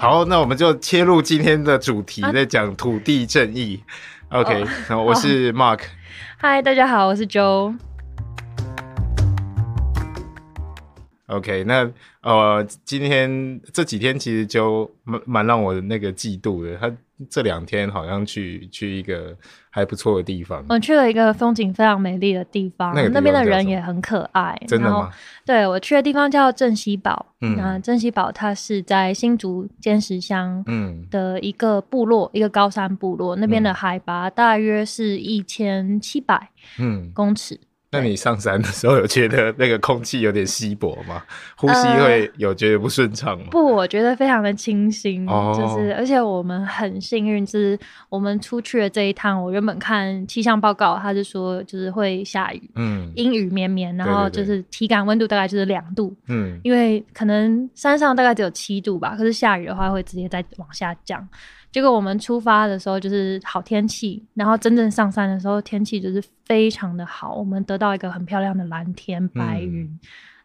好，那我们就切入今天的主题，啊在讲土地正义。OK，然后我是 Mark。嗨，大家好，我是 Joe。OK，那呃，今天这几天其实就蛮蛮让我那个嫉妒的。他这两天好像去去一个还不错的地方，我去了一个风景非常美丽的地方，那边的人也很可爱。真的吗？对我去的地方叫镇西堡。嗯那镇西堡它是在新竹尖石乡嗯的一个部落，一个高山部落，那边的嗯海拔大约是一千七百嗯。公尺。那你上山的时候有觉得那个空气有点稀薄吗？呼吸呃会有觉得不顺畅吗？不，我觉得非常的清新，哦就是而且我们很幸运，就是我们出去的这一趟，我原本看气象报告，它是说就是会下雨，嗯阴雨绵绵，然后就是体感温度大概就是两度，嗯因为可能山上大概只有七度吧，可是下雨的话会直接再往下降。结果我们出发的时候就是好天气，然后真正上山的时候天气就是非常的好，我们得到一个很漂亮的蓝天白云。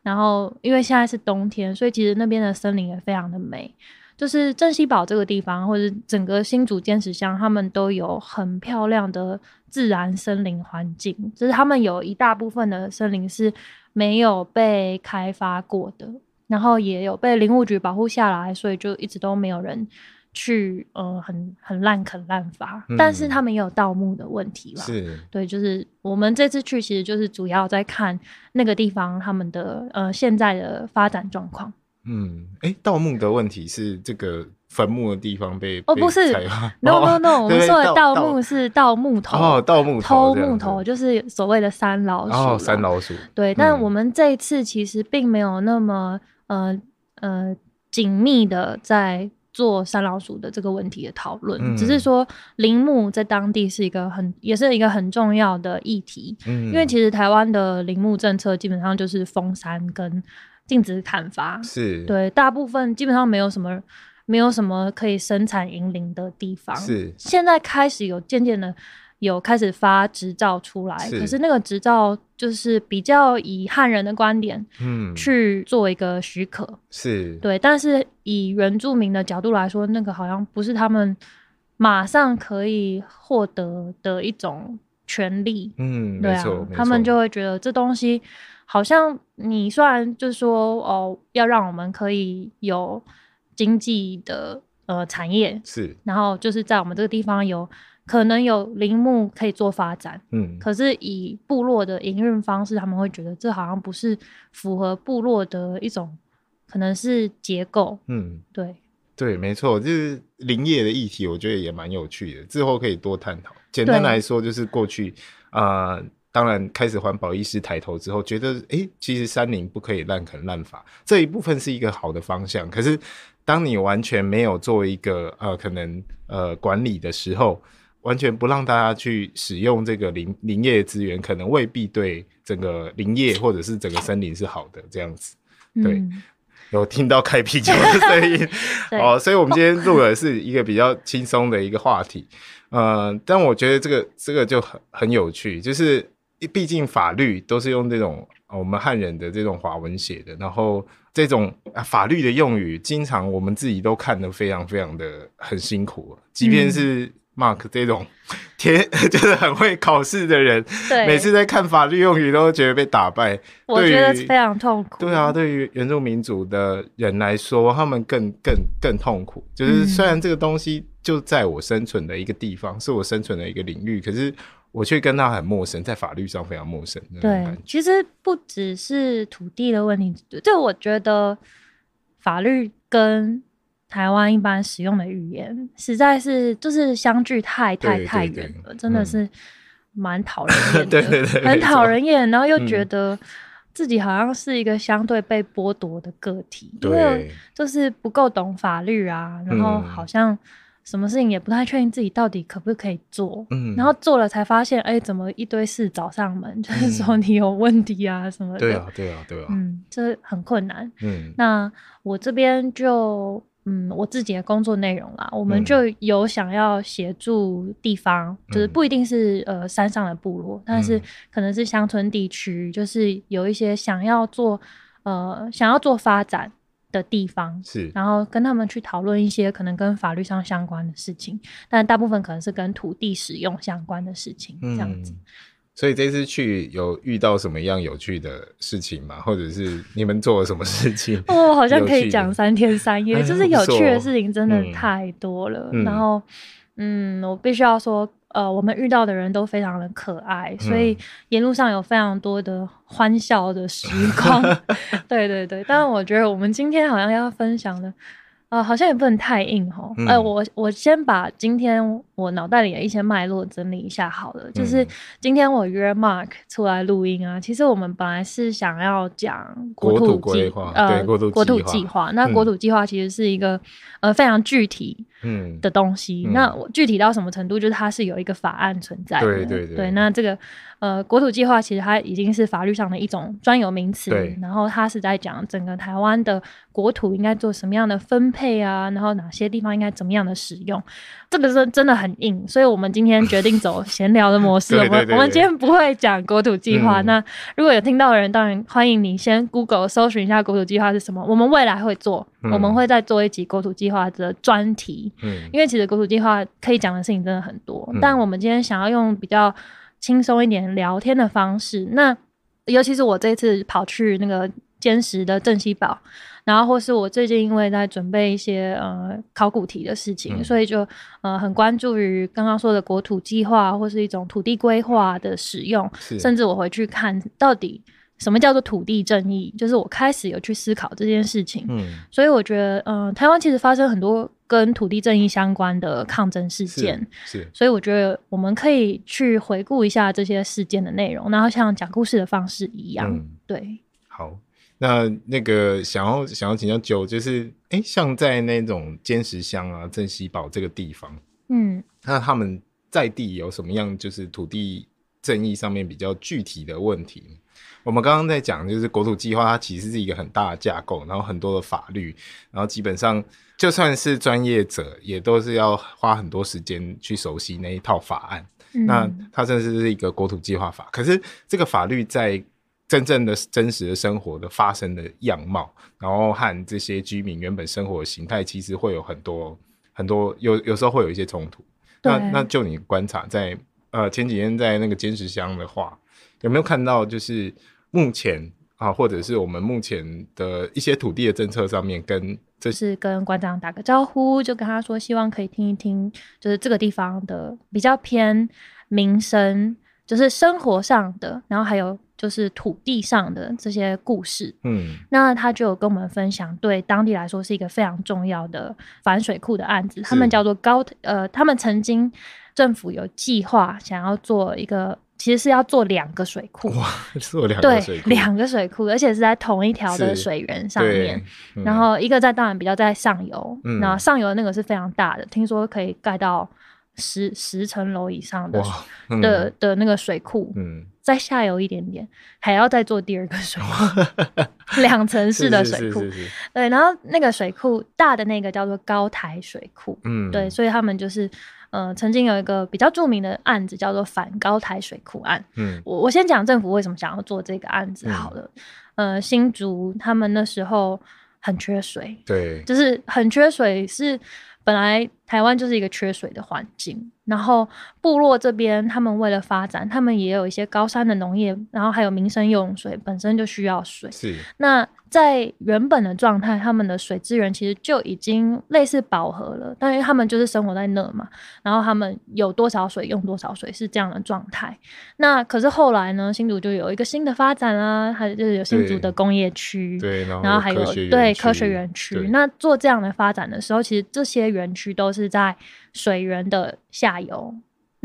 然后因为现在是冬天，所以其实那边的森林也非常的美。就是镇西堡这个地方，或者整个新竹尖石乡，他们都有很漂亮的自然森林环境。就是他们有一大部分的森林是没有被开发过的，然后也有被林务局保护下来，所以就一直都没有人去呃很很滥垦滥伐。嗯但是他们也有盗墓的问题啦。是对，就是我们这次去，其实就是主要在看那个地方他们的呃现在的发展状况。嗯，哎，盗墓的问题是这个坟墓的地方被被哦不是 No 哦 no no，我们说的盗盗墓是盗木头，哦，盗木偷木头就是所谓的三老鼠。哦，三老鼠对，但嗯我们这一次其实并没有那么呃呃紧密的在做山老鼠的这个问题的讨论，嗯只是说林木在当地是一个很也是一个很重要的议题，嗯，因为其实台湾的林木政策基本上就是封山跟禁止砍伐，是。对，大部分基本上没有什么没有什么可以生产银林的地方。是。现在开始有渐渐的有开始发执照出来，是可是。那个执照就是比较以汉人的观点嗯。去做一个许可，是。对，但是以原住民的角度来说，那个好像不是他们马上可以获得的一种权利。嗯对啊他们就会觉得这东西好像你虽然就是说哦，要让我们可以有经济的呃产业，是。然后就是在我们这个地方有可能有林木可以做发展，嗯可是以部落的营运方式，他们会觉得这好像不是符合部落的一种可能是结构，嗯对，对，没错，就是林业的议题，我觉得也蛮有趣的，之后可以多探讨。简单来说，就是过去啊、呃当然开始环保意识抬头之后，觉得诶，其实山林不可以滥垦滥伐，这一部分是一个好的方向。可是，当你完全没有做一个呃可能呃管理的时候，完全不让大家去使用这个林林业资源，可能未必对整个林业或者是整个森林是好的。这样子，对嗯，有听到开啤酒的声音。哦，所以我们今天录的是一个比较轻松的一个话题，呃，但我觉得这个这个就很很有趣，就是毕竟法律都是用这种、呃我们汉人的这种华文写的，然后这种、啊法律的用语，经常我们自己都看得非常非常的很辛苦，即便嗯。是 Mark 这种天 就是很会考试的人，每次在看法律用语都觉得被打败。我觉得非常痛苦，对啊，，对于原住民族的人来说，他们更更更痛苦。就是嗯虽然这个东西就在我生存的一个地方，是我生存的一个领域，可是我却跟他很陌生，在法律上非常陌生。对，其实不只是土地的问题，就我觉得法律跟台湾一般使用的语言，实在是就是相距太太对太远了，真的嗯。是蛮讨人厌的，对对对很讨人厌，然后又觉嗯。得自己好像是一个相对被剥夺的个体，因为对，就是不够懂法律啊，然后嗯。好像什么事情也不太确定自己到底可不可以做，嗯。然后做了才发现，哎、怎么一堆事找上门，就是说你有问题啊什么的，对啊，对啊，对啊，嗯，这很困难。嗯。那我这边就嗯，我自己的工作内容啦，我们嗯就有想要协助地方，就是嗯不一定是呃山上的部落，但是嗯可能是乡村地区，就是有一些想要做呃想要做发展。的地方，是，然后跟他们去讨论一些可能跟法律上相关的事情，但大部分可能是跟土地使用相关的事情，这样子。嗯所以这次去有遇到什么样有趣的事情吗？或者是你们做了什么事情？哦，好像可以讲三天三夜，哎就是有趣的事情真的太多了。嗯然后，嗯，我必须要说，呃，我们遇到的人都非常的可爱，所以嗯沿路上有非常多的欢笑的时光。对对对，但是我觉得我们今天好像要分享的。呃，好像也不能太硬哈。嗯呃，我我先把今天我脑袋里的一些脉络整理一下好了。就是嗯今天我约 Mark 出来录音啊，其实我们本来是想要讲国土土计划呃国土国土计划。那嗯国土计划其实是一个呃非常具体嗯，的东西。嗯那我具体到什么程度？就是它是有一个法案存在的。对对对那这个呃国土计划其实它已经是法律上的一种专有名词对，然后它是在讲整个台湾的国土应该做什么样的分配啊，然后哪些地方应该怎么样的使用。这个是真的很硬，所以我们今天决定走闲聊的模式。我们我们今天不会讲国土计划。嗯那如果有听到的人，当然欢迎你先 Google 搜寻一下国土计划是什么。我们未来会做，嗯我们会再做一集国土计划的专题。嗯因为其实国土计划可以讲的事情真的很多，嗯但我们今天想要用比较轻松一点聊天的方式。那尤其是我这次跑去那个坚实的镇西堡，然后或是我最近因为在准备一些呃考古题的事情，嗯所以就呃很关注于刚刚说的国土计划或是一种土地规划的使用，甚至我回去看到底什么叫做土地正义，就是我开始有去思考这件事情。嗯所以我觉得，嗯、台湾其实发生很多跟土地正义相关的抗争事件，是是所以我觉得我们可以去回顾一下这些事件的内容，然后像讲故事的方式一样，嗯对，好。那那个想要想要请教九，就是哎，像在那种坚石乡啊、镇西堡这个地方，嗯那他们在地有什么样就是土地正义上面比较具体的问题？我们刚刚在讲，就是国土计划，它其实是一个很大的架构，然后很多的法律，然后基本上就算是专业者，也都是要花很多时间去熟悉那一套法案。嗯那它甚至是一个国土计划法，可是这个法律在真正的真实的生活的发生的样貌，然后和这些居民原本生活的形态，其实会有很多很多有有时候会有一些冲突。那那就你观察在呃前几天在那个坚持乡的话，有没有看到就是目前啊，或者是我们目前的一些土地的政策上面跟就是跟馆长打个招呼，就跟他说，希望可以听一听，就是这个地方的比较偏民生，就是生活上的，然后还有就是土地上的这些故事。嗯那他就有跟我们分享，对当地来说是一个非常重要的反水库的案子，他们叫做高呃，他们曾经政府有计划想要做一个，其实是要做两个水库，哇，是有两个水，库两个水库，而且是在同一条的水源上面。嗯然后一个在当然比较在上游，嗯然后上游的那个是非常大的，听说可以盖到十十层楼以上的哇嗯的的那个水库，嗯再下游一点点，还要再做第二个水库，两层式的水库。是是是是对，然后那个水库大的那个叫做高台水库，嗯对，所以他们就是呃，曾经有一个比较著名的案子叫做反高台水库案。嗯我我先讲政府为什么想要做这个案子好了。呃，新竹他们那时候很缺水，对就是很缺水，是本来台湾就是一个缺水的环境。然后部落这边，他们为了发展，他们也有一些高山的农业，然后还有民生用水，本身就需要水。是那在原本的状态，他们的水资源其实就已经类似饱和了，但是他们就是生活在那嘛，然后他们有多少水用多少水是这样的状态。那可是后来呢，新竹就有一个新的发展啦，还有就是有新竹的工业区，对，然后还有对科学园区。那做这样的发展的时候，其实这些园区都是在水源的下游。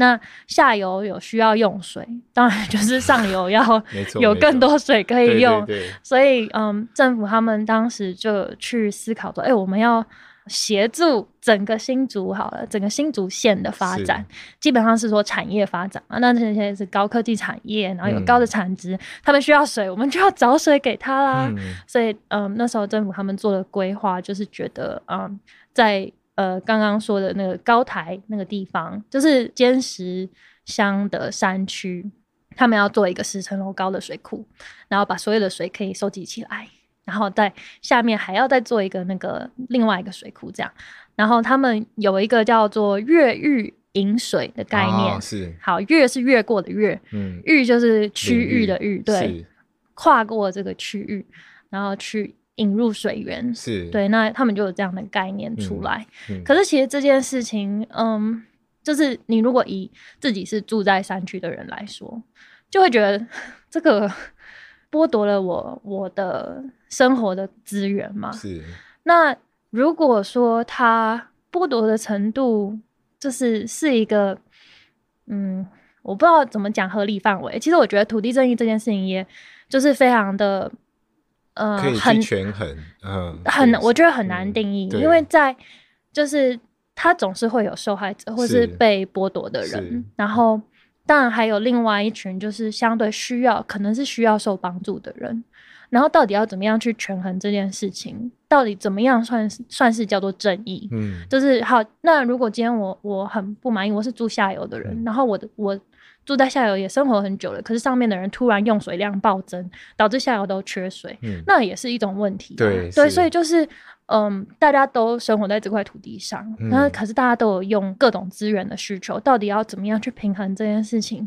那下游有需要用水，当然就是上游要 有更多水可以用。对对 所以，嗯，政府他们当时就去思考说，哎、我们要协助整个新竹好了，整个新竹县的发展，基本上是说产业发展嘛。那这些是高科技产业，然后有嗯高的产值，他们需要水，我们就要找水给他啦。嗯所以，嗯，那时候政府他们做的规划，就是觉得，嗯，在呃刚刚说的那个高台那个地方，就是坚石乡的山区，他们要做一个十层楼高的水库，然后把所有的水可以收集起来，然后在下面还要再做一个那个另外一个水库这样。然后他们有一个叫做越狱引水的概念，哦是，好，越是越过的越，嗯，域就是区域的域，对，跨过这个区域，然后去引入水源。是，对，那他们就有这样的概念出来。嗯可是其实这件事情，嗯，就是你如果以自己是住在山区的人来说，就会觉得 这个剥夺了我我的生活的资源嘛。是，那如果说他剥夺的程度，就是是一个，嗯，我不知道怎么讲合理范围。其实我觉得土地正义这件事情，也就是非常的，呃可以，很去权衡，嗯，很，对我觉得很难嗯定义，对因为在就是他总是会有受害者或是是被剥夺的人，然后当然还有另外一群就是相对需要，可能是需要受帮助的人。然后到底要怎么样去权衡这件事情？到底怎么样算是算是叫做正义？嗯，就是好，那如果今天我我很不满意，我是住下游的人，嗯然后我的我住在下游也生活很久了，可是上面的人突然用水量暴增，导致下游都缺水，嗯那也是一种问题啊、对对，是所以就是嗯，大家都生活在这块土地上，嗯那、可是大家都有用各种资源的需求，到底要怎么样去平衡这件事情？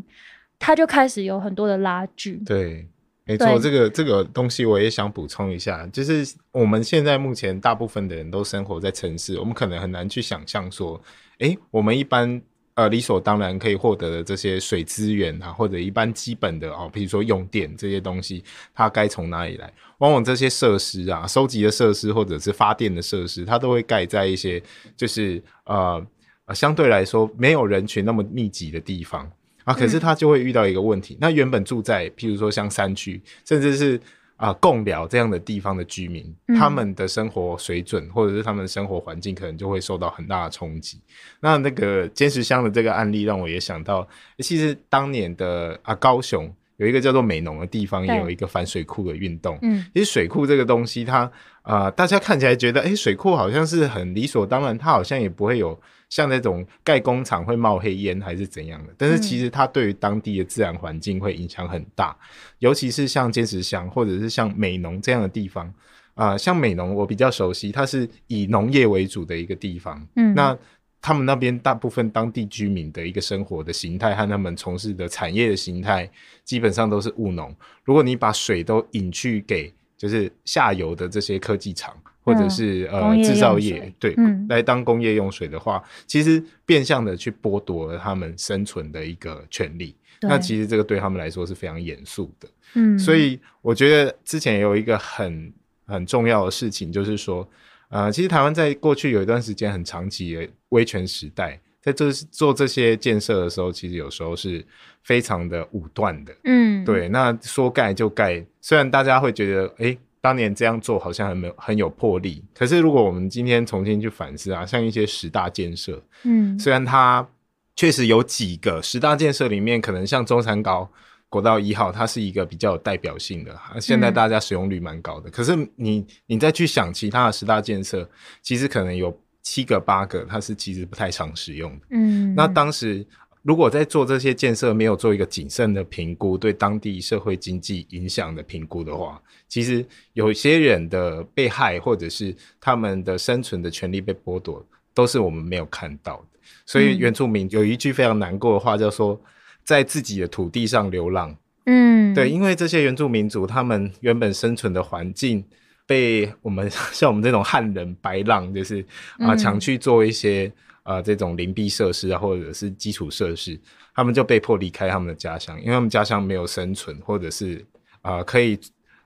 它就开始有很多的拉锯。对，没错，这个这个东西我也想补充一下，就是我们现在目前大部分的人都生活在城市，我们可能很难去想象说，诶，我们一般呃理所当然可以获得的这些水资源啊，或者一般基本的哦，比如说用电这些东西，它该从哪里来？往往这些设施啊，收集的设施或者是发电的设施，它都会盖在一些就是呃呃相对来说没有人群那么密集的地方。啊，可是它就会遇到一个问题，那原本住在譬如说像山区，甚至是啊、共寮这样的地方的居民，嗯他们的生活水准或者是他们的生活环境，可能就会受到很大的冲击。那那个坚石乡的这个案例，让我也想到，其实当年的啊高雄有一个叫做美浓的地方，也有一个反水库的运动。嗯其实水库这个东西它，呃，大家看起来觉得，哎，水库好像是很理所当然，它好像也不会有像那种盖工厂会冒黑烟还是怎样的。但是其实它对于当地的自然环境会影响很大，尤其是像尖石乡或者是像美浓这样的地方。啊、像美浓我比较熟悉，它是以农业为主的一个地方。嗯，那他们那边大部分当地居民的一个生活的形态和他们从事的产业的形态，基本上都是务农。如果你把水都引去给就是下游的这些科技厂或者是、嗯呃制造用业水，对，嗯来当工业用水的话，其实变相的去剥夺了他们生存的一个权利。那其实这个对他们来说是非常严肃的。嗯，所以我觉得之前有一个很很重要的事情，就是说，呃，其实台湾在过去有一段时间很长期的威权时代，在这做这些建设的时候，其实有时候是非常的武断的。嗯，对，那说盖就盖，虽然大家会觉得，诶，当年这样做好像很没有很有魄力，可是如果我们今天重新去反思啊，像一些十大建设，嗯，虽然它确实有几个十大建设里面，可能像中山高国道一号，它是一个比较有代表性的，啊现在嗯大家使用率蛮高的。可是你你再去想其他的十大建设，其实可能有七个八个，它是其实不太常使用的。嗯，那当时如果在做这些建设没有做一个谨慎的评估，对当地社会经济影响的评估的话，其实有些人的被害或者是他们的生存的权利被剥夺，都是我们没有看到的。所以嗯原住民有一句非常难过的话，叫说在自己的土地上流浪。嗯，对，因为这些原住民族他们原本生存的环境。被我们 像我们这种汉人白浪，就是啊嗯强去做一些呃这种林地设施啊，或者是基础设施，他们就被迫离开他们的家乡，因为他们家乡没有生存，或者是啊、呃可以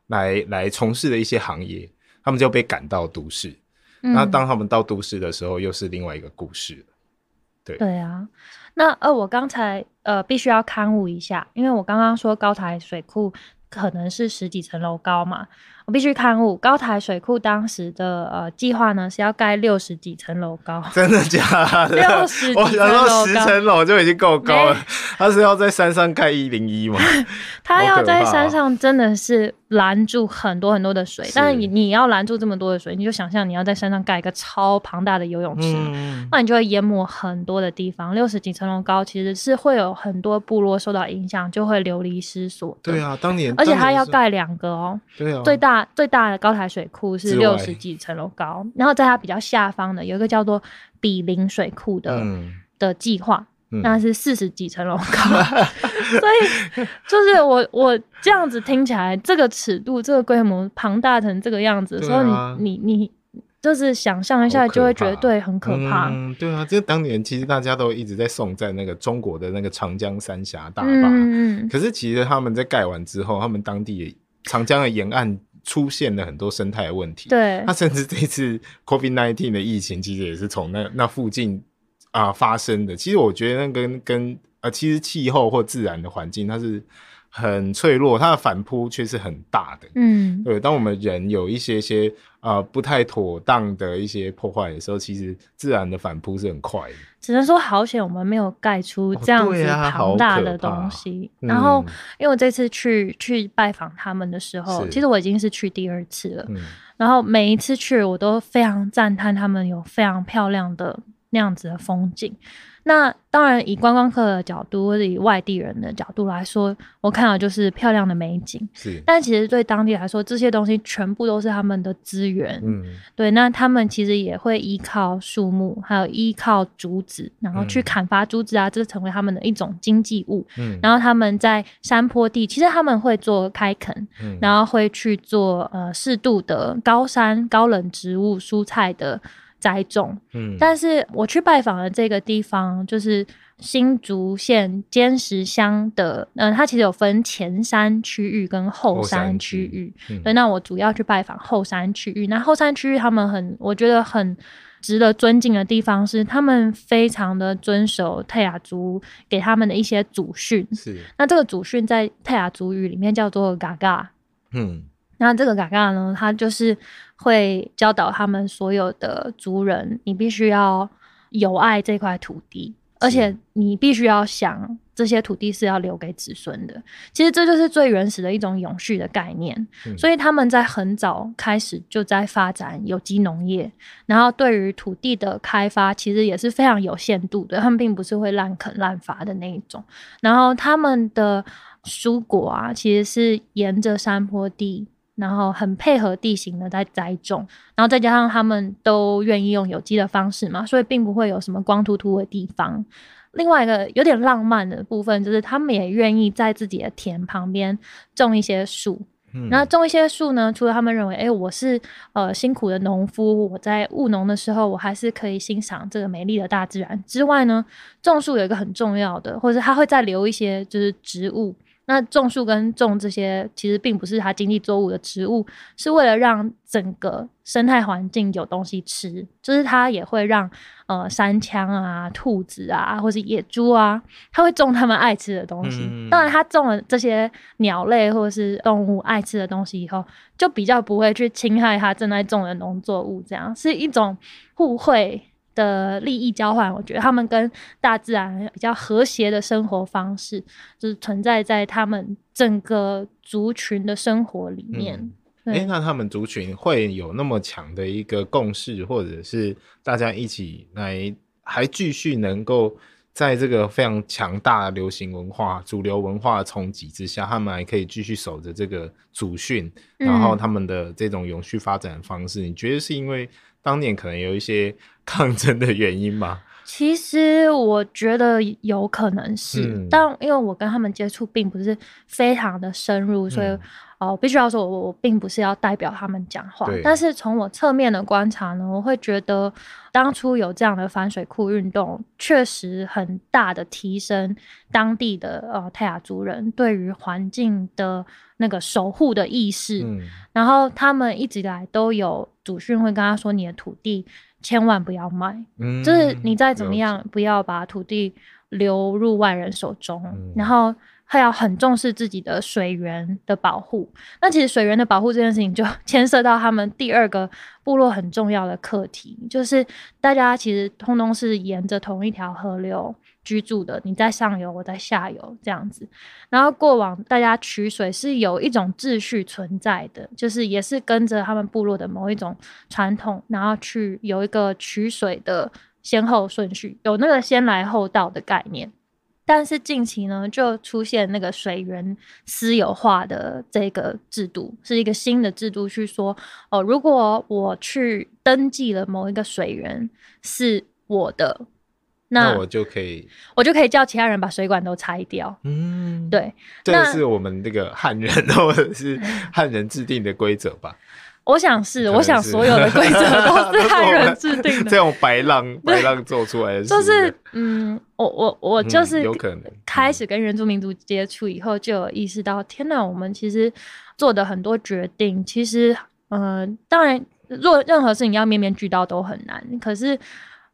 来来从事的一些行业，他们就被赶到都市。嗯那当他们到都市的时候，又是另外一个故事对。对啊，那呃，我刚才呃必须要刊物一下，因为我刚刚说高台水库可能是十几层楼高嘛，我必须刊物高台水库当时的呃计划呢是要盖六十几层楼高，真的假的？六十几我想说层楼高十层楼就已经够高了，他是要在山上盖一零一吗？他要在山上真的是拦住很多很多的水，是但是你你要拦住这么多的水，你就想象你要在山上盖一个超庞大的游泳池。嗯，那你就会淹没很多的地方，六十几层楼高，其实是会有很多部落受到影响，就会流离失所。对啊，当年而且它当年是要盖两个哦，对啊，最大大最大的高台水库是六十几层楼高，然后在它比较下方的有一个叫做比邻水库的、嗯。的计划，嗯。那是四十几层楼高，所以就是我我这样子听起来，这个尺度、这个规模庞大成这个样子的时候，啊。你你你就是想象一下，就会觉得对很可怕。嗯，对啊，这当年其实大家都一直在颂赞那个中国的那个长江三峡大坝，嗯嗯。可是其实他们在盖完之后，他们当地也长江的沿岸出现了很多生态的问题。对那甚至这次 COVID nineteen 的疫情，其实也是从那那附近啊、发生的。其实我觉得那跟跟呃，其实气候或自然的环境，它是很脆弱，它的反扑却是很大的。嗯，对，当我们人有一些些呃不太妥当的一些破坏的时候，其实自然的反扑是很快的。只能说好险我们没有盖出这样子庞大的东西。嗯然后，因为我这次去去拜访他们的时候，其实我已经是去第二次了。嗯然后每一次去，我都非常赞叹他们有非常漂亮的那样子的风景。那当然，以观光客的角度或者以外地人的角度来说，我看到就是漂亮的美景。是但其实对当地来说，这些东西全部都是他们的资源。嗯对，那他们其实也会依靠树木，还有依靠竹子，然后去嗯砍伐竹子啊，这成为他们的一种经济物。嗯，然后他们在山坡地，其实他们会做开垦，嗯然后会去做呃适度的高山高冷植物蔬菜的栽种。嗯但是我去拜访的这个地方，就是新竹县尖石乡的，嗯、它其实有分前山区域跟后后山山区区域。嗯对，那我主要去拜访后山区域。那后山区域他们很，我觉得很值得尊敬的地方是，他们非常的遵守泰雅族给他们的一些祖训。是那这个祖训在泰雅族语里面叫做嘎嘎。嗯那这个嘎嘎呢，他就是会教导他们所有的族人，你必须要有爱这块土地，而且你必须要想这些土地是要留给子孙的。其实这就是最原始的一种永续的概念。嗯所以他们在很早开始就在发展有机农业，然后对于土地的开发其实也是非常有限度的，他们并不是会滥垦滥伐的那一种。然后他们的蔬果啊，其实是沿着山坡地。然后很配合地形的在栽种，然后再加上他们都愿意用有机的方式嘛，所以并不会有什么光秃秃的地方。另外一个有点浪漫的部分，就是他们也愿意在自己的田旁边种一些树，嗯然后种一些树呢，除了他们认为，哎，我是呃辛苦的农夫，我在务农的时候，我还是可以欣赏这个美丽的大自然之外呢，种树有一个很重要的，或者他会再留一些就是植物。那种树跟种这些其实并不是他经济作物的植物，是为了让整个生态环境有东西吃，就是它也会让呃山羌啊、兔子啊，或是野猪啊，它会种它们爱吃的东西。嗯当然，它种了这些鸟类或是动物爱吃的东西以后，就比较不会去侵害它正在种的农作物，这样是一种互惠。的利益交换，我觉得他们跟大自然比较和谐的生活方式，就是存在在他们整个族群的生活里面。嗯。对。哎，那他们族群会有那么强的一个共识，或者是大家一起来，还继续能够在这个非常强大的流行文化、主流文化的冲击之下，他们还可以继续守着这个祖训，嗯然后他们的这种永续发展方式，你觉得是因为当年可能有一些 抗争的原因吗？其实我觉得有可能是，嗯但因为我跟他们接触并不是非常的深入，所以嗯哦、我必须要说我，我并不是要代表他们讲话。但是从我侧面的观察呢，我会觉得当初有这样的反水库运动，确实很大的提升当地的呃泰雅族人对于环境的那个守护的意识。嗯然后他们一直以来都有祖训会跟他说，你的土地千万不要卖。嗯，就是你再怎么样，不要把土地流入外人手中，嗯然后还要很重视自己的水源的保护。那其实水源的保护这件事情，就 牵涉到他们第二个部落很重要的课题，就是大家其实通通是沿着同一条河流居住的，你在上游，我在下游这样子。然后过往大家取水是有一种秩序存在的，就是也是跟着他们部落的某一种传统，然后去有一个取水的先后顺序，有那个先来后到的概念。但是近期呢，就出现那个水源私有化的这个制度，是一个新的制度，去说哦，如果我去登记了某一个水源是我的，那我就可以，我就可以叫其他人把水管都拆掉。嗯，对，这是我们这个汉人或者是 汉人制定的规则吧？我想是，是我想所有的规则都是 汉人制定的这。种白浪白浪做出来的事，就是嗯，我我我嗯就是有可能开始跟原住民族接触以后，就有意识到，天哪，我们其实做的很多决定，其实呃，当然做任何事情要面面俱到都很难，可是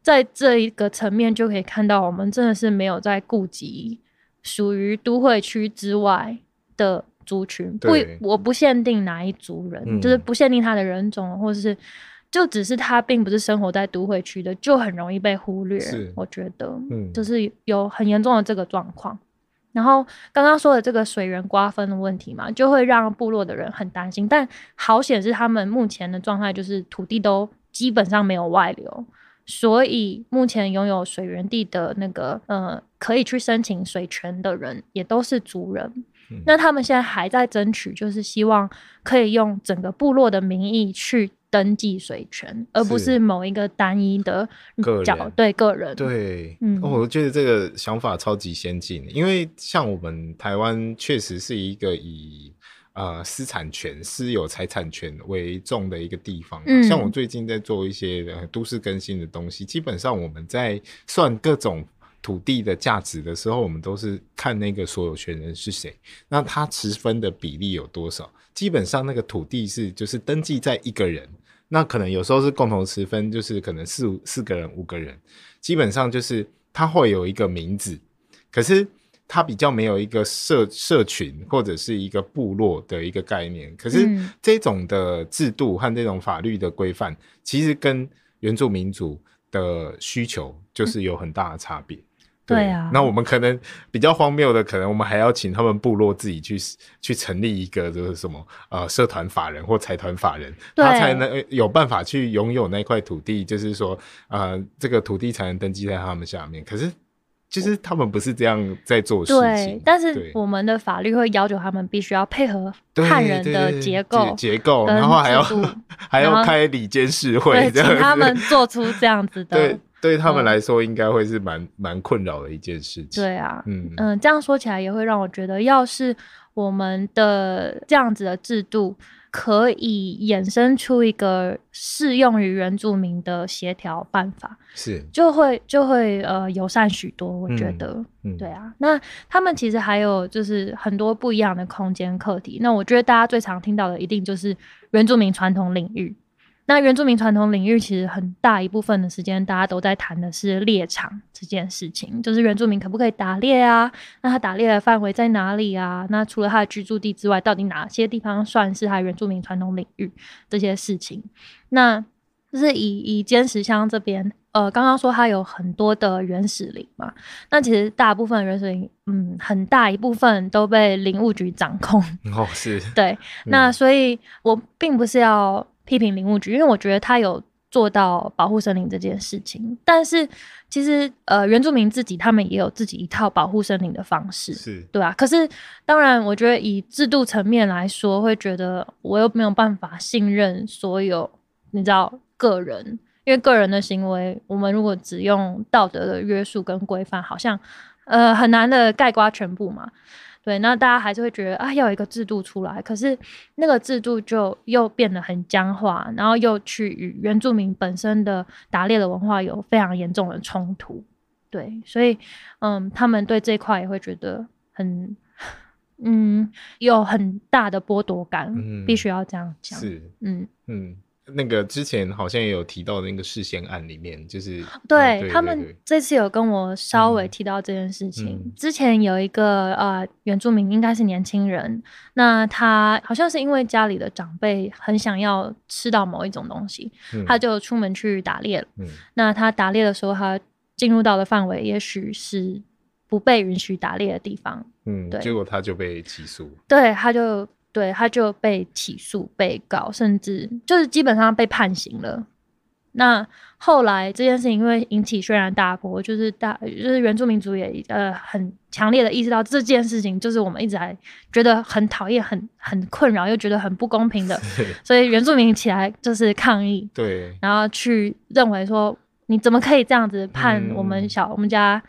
在这一个层面就可以看到，我们真的是没有在顾及属于都会区之外的族群，不，我不限定哪一族人，嗯就是不限定他的人种，或者是就只是他并不是生活在都会区的，就很容易被忽略是。我觉得，嗯就是有很严重的这个状况。然后刚刚说的这个水源瓜分的问题嘛，就会让部落的人很担心。但好险是他们目前的状态，就是土地都基本上没有外流，所以目前拥有水源地的那个呃可以去申请水权的人，也都是族人。嗯那他们现在还在争取，就是希望可以用整个部落的名义去登记水权，而不是是某一个单一的个角人对个人。对，嗯哦，我觉得这个想法超级先进，因为像我们台湾确实是一个以呃私产权、私有财产权为重的一个地方嘛。嗯像我最近在做一些呃都市更新的东西，基本上我们在算各种。土地的价值的时候，我们都是看那个所有权人是谁，那他持分的比例有多少？基本上那个土地是就是登记在一个人，那可能有时候是共同持分，就是可能四五四个人、五个人，基本上就是他会有一个名字，可是他比较没有一个社社群或者是一个部落的一个概念。可是嗯这种的制度和这种法律的规范，其实跟原住民族的需求就是有很大的差别。对啊那我们可能比较荒谬的，可能我们还要请他们部落自己去去成立一个就是什么呃社团法人或财团法人，他才能呃有办法去拥有那块土地，就是说呃这个土地才能登记在他们下面。可是就是他们不是这样在做事对情，，但是我们的法律会要求他们必须要配合对汉人的结构结结构，然后还要 还要开里监事会请他们做出这样子的。对对他们嗯来说应该会是蛮蛮困扰的一件事情。对啊，嗯嗯，这样说起来也会让我觉得，要是我们的这样子的制度可以衍生出一个适用于原住民的协调办法，是，就会就会呃友善许多。我觉嗯得，嗯对啊，那他们其实还有就是很多不一样的空间课题。那我觉得大家最常听到的一定就是原住民传统领域。那原住民传统领域其实很大一部分的时间，大家都在谈的是猎场这件事情，就是原住民可不可以打猎啊？那他打猎的范围在哪里啊？那除了他的居住地之外，到底哪些地方算是他原住民传统领域这些事情？那就是以以尖石乡这边，呃，刚刚说它有很多的原始林嘛，那其实大部分原始林，嗯，很大一部分都被林务局掌控。哦是，对，那所以我并不是要批评林务局，因为我觉得他有做到保护森林这件事情。但是其实呃，原住民自己他们也有自己一套保护森林的方式，是对啊。可是当然，我觉得以制度层面来说，会觉得我又没有办法信任所有你知道个人。因为个人的行为，我们如果只用道德的约束跟规范，好像呃很难的概括全部嘛。对，那大家还是会觉得啊，要有一个制度出来，可是那个制度就又变得很僵化，然后又去与原住民本身的打猎的文化有非常严重的冲突。对，所以嗯，他们对这一块也会觉得很嗯有很大的剥夺感，嗯必须要这样讲。是，嗯，嗯，那个之前好像也有提到那个事先案里面，就是对,、他们对这次有跟我稍微嗯。提到这件事情。嗯。之前有一个呃原住民，应该是年轻人，那他好像是因为家里的长辈很想要吃到某一种东西，嗯。他就出门去打猎那他打猎的时候，他进入到的范围也许是不被允许打猎的地方，嗯，对。结果他就被起诉，对，他就对他就被起诉、被告，甚至就是基本上被判刑了。那后来这件事情因为引起轩然大波，就是大就是原住民族也呃很强烈的意识到这件事情就是我们一直还觉得很讨厌、很很困扰，又觉得很不公平的，所以原住民起来就是抗议，对，然后去认为说你怎么可以这样子判我们小、我们家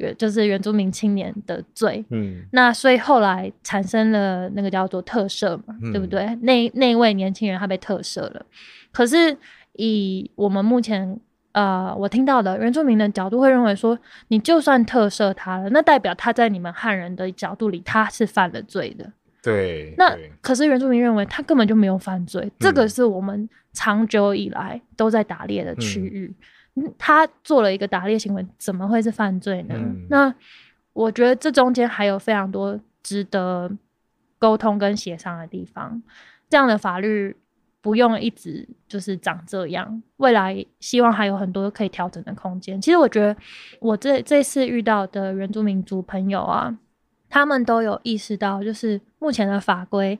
原就是原住民青年的罪？嗯那所以后来产生了那个叫做特赦嘛，嗯对不对？那那一位年轻人他被特赦了，可是以我们目前呃我听到的原住民的角度会认为说，你就算特赦他了，那代表他在你们汉人的角度里他是犯了罪的。对，那对可是原住民认为他根本就没有犯罪，这个是我们长久以来都在打猎的区域。嗯他做了一个打猎行为，怎么会是犯罪呢？嗯那我觉得这中间还有非常多值得沟通跟协商的地方。这样的法律不用一直就是长这样，未来希望还有很多可以调整的空间。其实我觉得我这这次遇到的原住民族朋友啊，他们都有意识到，就是目前的法规。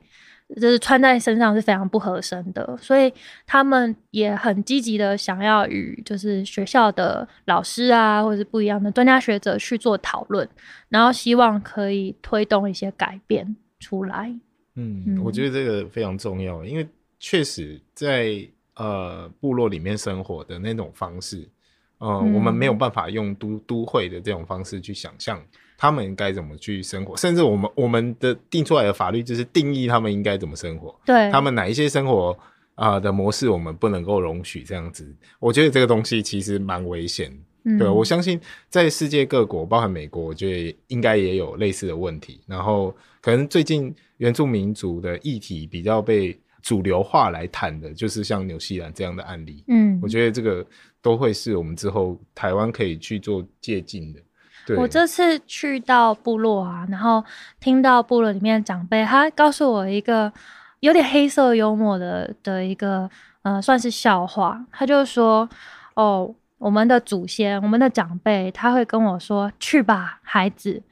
就是穿在身上是非常不合身的，所以他们也很积极的想要与就是学校的老师啊，或者是不一样的专家学者去做讨论，然后希望可以推动一些改变出来。嗯，嗯我觉得这个非常重要，因为确实在呃部落里面生活的那种方式，呃，嗯我们没有办法用都都会的这种方式去想象他们该怎么去生活，甚至我们我们的定出来的法律就是定义他们应该怎么生活，对，他们哪一些生活啊、的模式我们不能够容许这样子，我觉得这个东西其实蛮危险对，我相信在世界各国，包含美国，我觉得应该也有类似的问题。然后，可能最近原住民族的议题比较被主流化来谈的，就是像纽西兰这样的案例。嗯我，觉得这个都会是我们之后台湾可以去做借鉴的。我这次去到部落啊，然后听到部落里面的长辈，他告诉我一个有点黑色幽默的的一个呃，算是笑话。他就说：“哦，我们的祖先，我们的长辈，他会跟我说，去吧，孩子，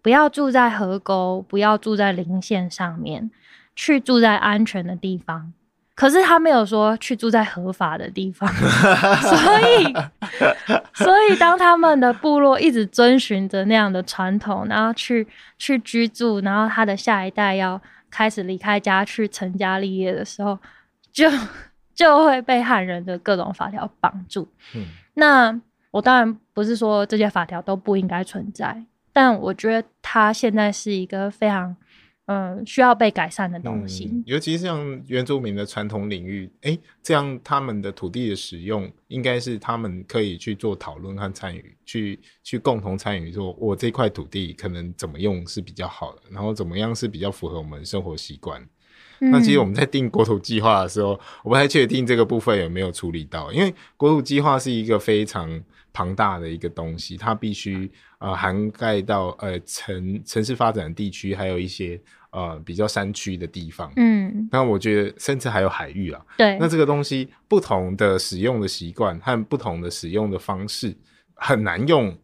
不要住在河沟，不要住在林线上面，去住在安全的地方。”可是他没有说去住在合法的地方，所以，所以当他们的部落一直遵循着那样的传统，然后去去居住，然后他的下一代要开始离开家去成家立业的时候，就 就会被汉人的各种法条绑住。那我当然不是说这些法条都不应该存在，但我觉得他现在是一个非常嗯需要被改善的东西。嗯，尤其是像原住民的传统领域，哎，这样他们的土地的使用，应该是他们可以去做讨论和参与，去去共同参与，说我这块土地可能怎么用是比较好的，然后怎么样是比较符合我们生活习惯。那其实我们在定国土计划的时候，我不太确定这个部分有没有处理到，因为国土计划是一个非常庞大的一个东西，它必须呃涵盖到呃城城市发展的地区，还有一些呃比较山区的地方。嗯，那我觉得甚至还有海域啊，对，那这个东西不同的使用的习惯和不同的使用的方式，很难用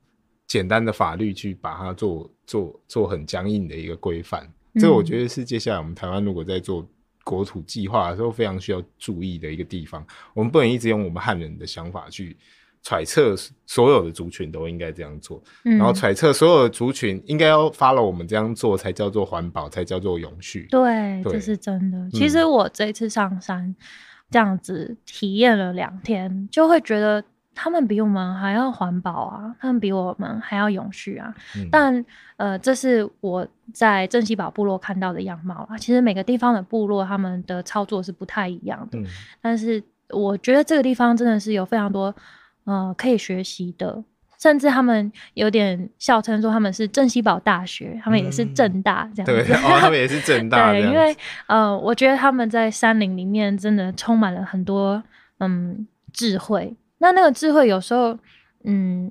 简单的法律去把它做做做很僵硬的一个规范。这个我觉得是接下来我们台湾如果在做国土计划的时候非常需要注意的一个地方。我们不能一直用我们汉人的想法去揣测所有的族群都应该这样做，然然后揣测所有的族群应该要 follow 我们这样做才叫做环保，才叫做永续。对，对这是真的。其实我这次上山这样子体验了两天，就会觉得他们比我们还要环保啊，他们比我们还要永续啊。嗯但呃，这是我在镇西堡部落看到的样貌啊。其实每个地方的部落他们的操作是不太一样的，嗯但是我觉得这个地方真的是有非常多呃可以学习的。甚至他们有点笑称说他们是正西堡大学，他们也是嗯正大这样对，他们也是正 大因为呃，我觉得他们在山林里面真的充满了很多嗯智慧。那那个智慧有时候嗯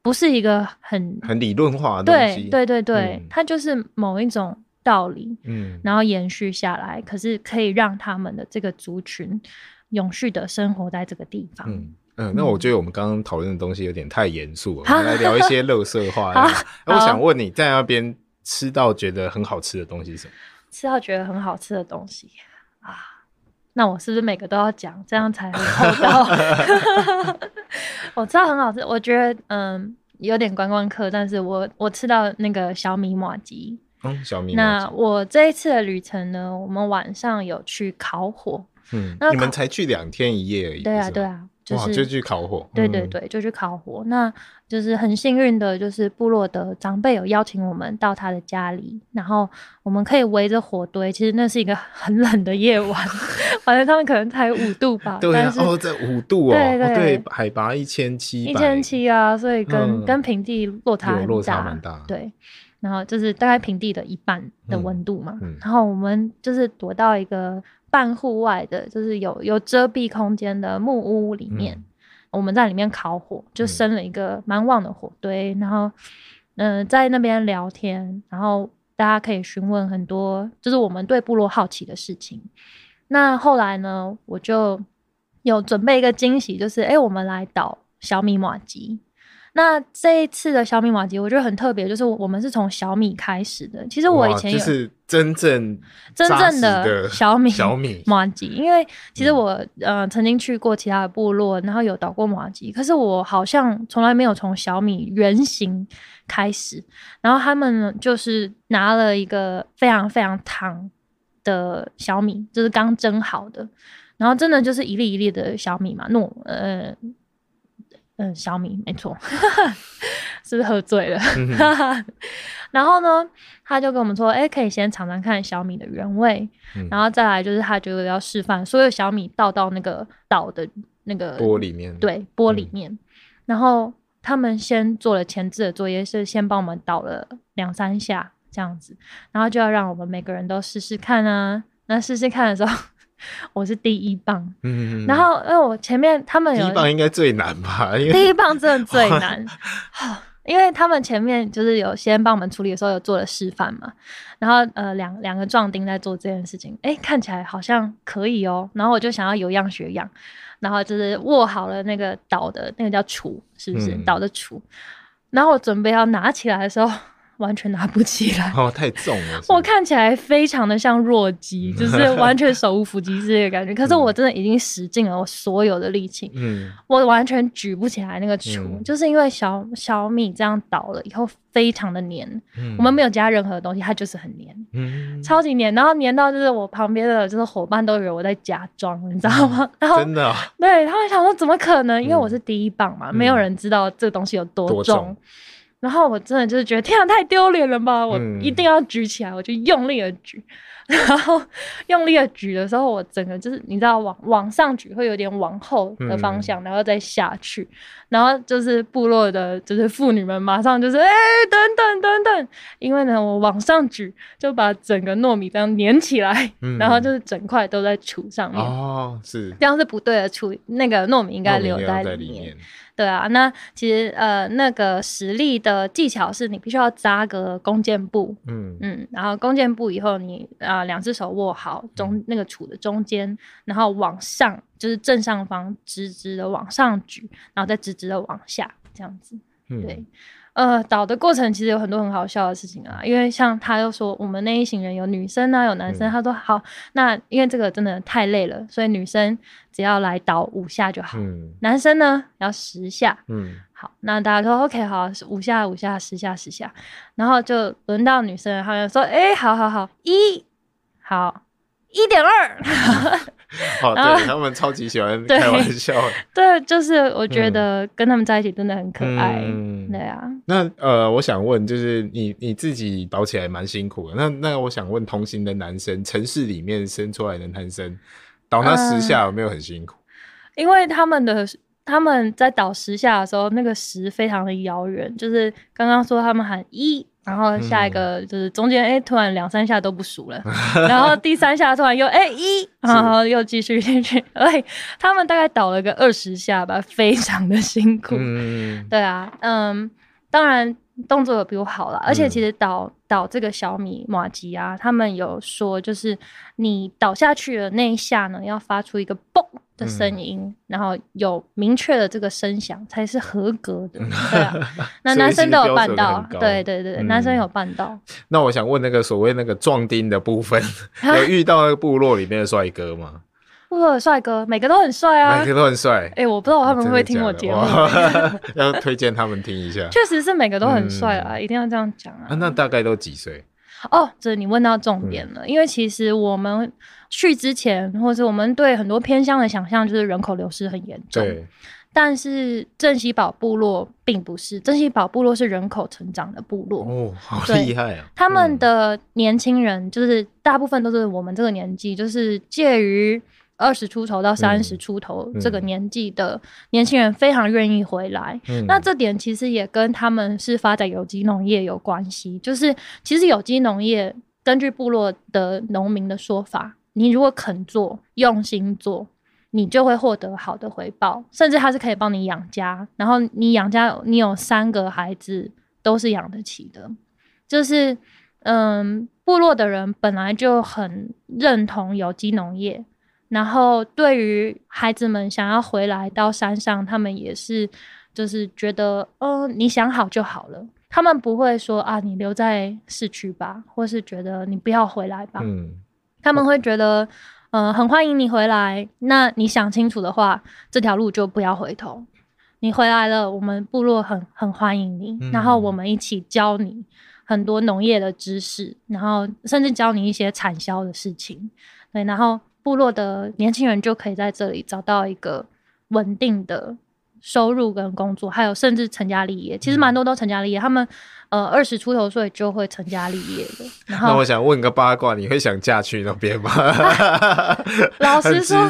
不是一个很很理论化的东对西。对对对，嗯它就是某一种道理，嗯，然后延续下来，可是可以让他们的这个族群永续的生活在这个地方。嗯嗯，那我觉得我们刚刚讨论的东西有点太严肃了，我好们来聊一些乐色话。我想问你在那边吃到觉得很好吃的东西是什么？吃到觉得很好吃的东西啊，那我是不是每个都要讲，这样才会厚道？我知道很好吃，我觉得嗯有点观光客，但是我我吃到那个小米马吉。嗯，小米那我这一次的旅程呢，我们晚上有去烤火。嗯那，你们才去两天一夜而已，对啊，对，啊，就哇，是就去烤火，嗯，对对对，就去烤火。那就是很幸运的，就是部落的长辈有邀请我们到他的家里，然后我们可以围着火堆。其实那是一个很冷的夜晚，反正他们可能才五度吧，对啊但，是哦，在五度哦，对对哦对，海拔一千七，一千，七啊，所以跟、嗯跟平地落差落差大，蛮大对。然后就是大概平地的一半的温度嘛，嗯嗯然后我们就是躲到一个半户外的，就是有有遮蔽空间的木屋里面，嗯我们在里面烤火，就嗯生了一个蛮旺的火堆，然后嗯、呃在那边聊天，然后大家可以询问很多就是我们对部落好奇的事情。那后来呢，我就有准备一个惊喜，就是哎、诶我们来导小米马吉。那这一次的小米马吉，我觉得很特别，就是我们是从小米开始的。其实我以前有就是真正真正的的小米小米，马吉，因为其实嗯。我、呃曾经去过其他的部落，然后有导过马吉，可是我好像从来没有从小米原型开始，然后他们呢就是拿了一个非常非常糖的小米，就是刚蒸好的，然后真的就是一粒一粒的小米嘛，糯呃嗯、小米没错，是不是喝醉了？嗯 然后呢，他就跟我们说，哎、可以先尝尝看小米的原味，嗯然后再来就是他觉得要示范所有小米倒到那个倒的那个锅里面，，对锅里嗯面，然后他们先做了前置的作业，是先帮我们倒了两三下这样子，然后就要让我们每个人都试试看啊。那试试看的时候，我是第一棒，嗯，然后因为我前面他们第有一棒应该最难吧？因为第一棒真的最难，因为他们前面就是有先帮我们处理的时候有做了示范嘛，然后呃两两个壮丁在做这件事情，哎看起来好像可以哦，然后我就想要有样学样，然后就是握好了那个倒的那个叫杵，是不是、嗯倒的杵？然后我准备要拿起来的时候，完全拿不起来。哦太重了，我看起来非常的像弱鸡，就是完全手无缚鸡之类的感觉。可是我真的已经使尽了我所有的力气，嗯我完全举不起来那个杵，嗯就是因为小小米这样倒了以后非常的黏，嗯我们没有加任何东西，它就是很黏，嗯超级黏，然后黏到就是我旁边的就是伙伴都以为我在假装，你知道吗？然后真的啊对他们想说怎么可能？因为嗯我是第一棒嘛，嗯没有人知道这个东西有多重。多重然后我真的就是觉得天啊，太丢脸了吧！我嗯一定要举起来，我就用力的举。然后用力的举的时候，我整个就是你知道往往上举会有点往后的方向，然后再下去，然后就是部落的就是妇女们马上就是哎、等等等等，因为呢我往上举就把整个糯米这样粘起来，嗯 然后就是整块都在杵上面。哦是，这样是不对的，杵那个糯米应该留在里面。对啊，那其实呃，那个实力的技巧是你必须要扎个弓箭步，嗯。嗯，然后弓箭步以后你啊、两只手握好中嗯那个杵的中间，然后往上就是正上方直直的往上举，然后再直直的往下这样子。嗯。对，呃，导的过程其实有很多很好笑的事情啊，因为像他又说我们那一行人有女生啊，有男生，嗯他说好，那因为这个真的太累了，所以女生只要来导五下就好，嗯。男生呢要十下。嗯。好，那大家说 OK，好，五下五下十下十下，然后就轮到女生了，他们说，哎、好好好，一，好，一点二，哦对他们超级喜欢开玩笑。的，对，就是我觉得跟他们在一起真的很可爱，嗯。对啊，那呃，我想问，就是你你自己倒起来蛮辛苦的，那那我想问，同行的男生，城市里面生出来的男生，倒那十下有没有很辛苦？因为他们的他们在倒十下的时候，那个十非常的遥远，就是刚刚说他们喊一，然后下一个嗯就是中间哎、突然两三下都不熟了，然后第三下突然又哎、一，然后又继续进去，哎，他们大概倒了个二十下吧，非常的辛苦。嗯对啊，嗯，当然动作有比我好了，而且嗯其实倒倒这个小米马吉啊，他们有说，就是你倒下去的那一下呢，要发出一个嘣的声音，然后有明确的这个声响才是合格的。对啊，那男生都有办到对对对，嗯男生有办到。那我想问那个所谓那个壮丁的部分，有遇到那个部落里面的帅哥吗？帅哥每个都很帅啊每。个都很帅。哎、我不知道他们会不会听我节目。的的要推荐他们听一下。确实是每个都很帅啊，一定要这样讲啊。啊，那大概都几岁？哦，这你问到重点了，因为其实我们去之前，或者我们对很多偏乡的想象就是人口流失很严重，对，但是镇西堡部落并不是，镇西堡部落是人口成长的部落，哦，好厉害啊！他们嗯的年轻人就是大部分都是我们这个年纪，就是介于二十出头到三十嗯出头嗯这个年纪的年轻人非常愿意回来。嗯那这点其实也跟他们是发展有机农业有关系。就是其实有机农业，根据部落的农民的说法，你如果肯做、用心做，你就会获得好的回报，甚至它是可以帮你养家。然后你养家，你有三个孩子都是养得起的。就是嗯，部落的人本来就很认同有机农业，然后对于孩子们想要回来到山上，他们也是就是觉得，嗯、你想好就好了。他们不会说啊，你留在市区吧，或是觉得你不要回来吧。嗯他们会觉得，呃，很欢迎你回来。那你想清楚的话，这条路就不要回头。你回来了，我们部落很很欢迎你，嗯然后我们一起教你很多农业的知识，然后甚至教你一些产销的事情。对，然后部落的年轻人就可以在这里找到一个稳定的收入跟工作，还有甚至成家立业。其实蛮多都成家立业，他们呃二十出头岁就会成家立业的。然后那我想问个八卦，你会想嫁去那边吗？老实说，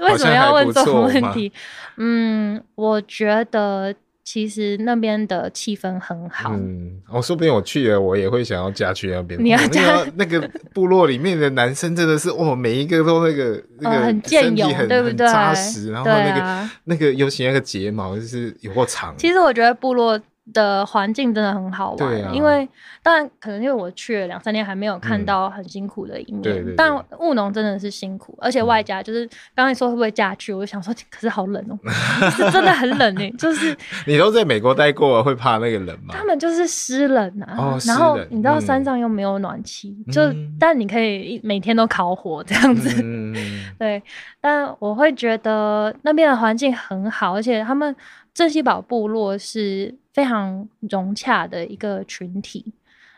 为什么要问这种问题？嗯，我觉得其实那边的气氛很好。嗯，我、说不定我去了，我也会想要嫁去那边。哦你要嫁那个那个部落里面的男生真的是哇，每一个都那个 那个呃很健勇对不对扎实，然后那个、啊那个尤其那个睫毛就是有够长。其实我觉得部落的环境真的很好玩，啊因为当然可能因为我去了两三年，还没有看嗯到很辛苦的一面。对对对但务农真的是辛苦，而且外加就是刚才说会不会嫁去，我就想说，可是好冷哦、是真的很冷哎、就是 你都在美国待过了，会怕那个冷吗？他们就是湿冷啊，哦然后你知道嗯山上又没有暖气，就嗯但你可以一每天都烤火这样子。嗯，对，但我会觉得那边的环境很好，而且他们镇西堡部落是非常融洽的一个群体，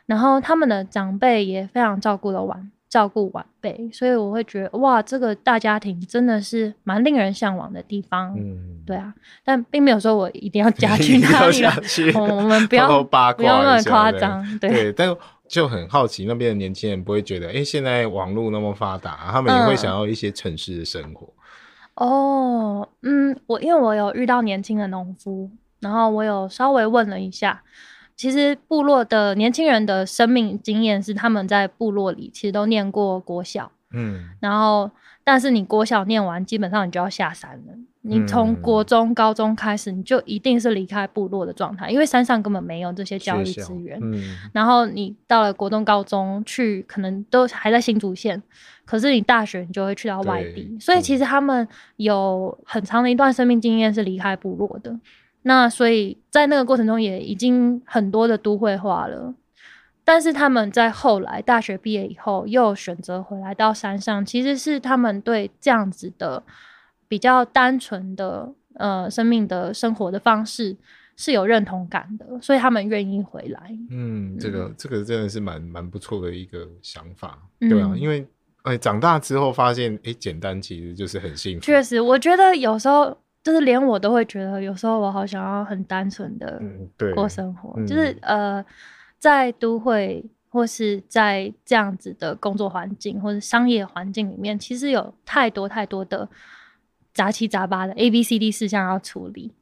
然后他们的长辈也非常照顾了晚照顾晚辈，所以我会觉得哇，这个大家庭真的是蛮令人向往的地方。嗯，对啊，但并没有说我一定要嫁 去一定要哪里啦嫁去我我们不要不要那么夸张，对。对，但就很好奇那边的年轻人不会觉得，哎、现在网络那么发达，他们也会嗯想要一些城市的生活。哦，嗯，我因为我有遇到年轻的农夫，然后我有稍微问了一下，其实部落的年轻人的生命经验是他们在部落里其实都念过国小，嗯。然后但是你国小念完，基本上你就要下山了。你从嗯国中、高中开始，你就一定是离开部落的状态，因为山上根本没有这些教育资源。嗯然后你到了国中、高中去，可能都还在新竹县，可是你大学你就会去到外地，所以其实他们有很长的一段生命经验是离开部落的。那所以在那个过程中也已经很多的都会化了，但是他们在后来大学毕业以后又选择回来到山上，其实是他们对这样子的比较单纯的呃生命的生活的方式是有认同感的，所以他们愿意回来。嗯，这个这个真的是蛮蛮不错的一个想法，嗯对啊，因为哎、长大之后发现，哎、简单其实就是很幸福。确实，我觉得有时候就是连我都会觉得，有时候我好想要很单纯的过生活，嗯就是呃，在都会或是在这样子的工作环境或者商业环境里面，其实有太多太多的杂七杂八的 A、B、C、D 事项要处理。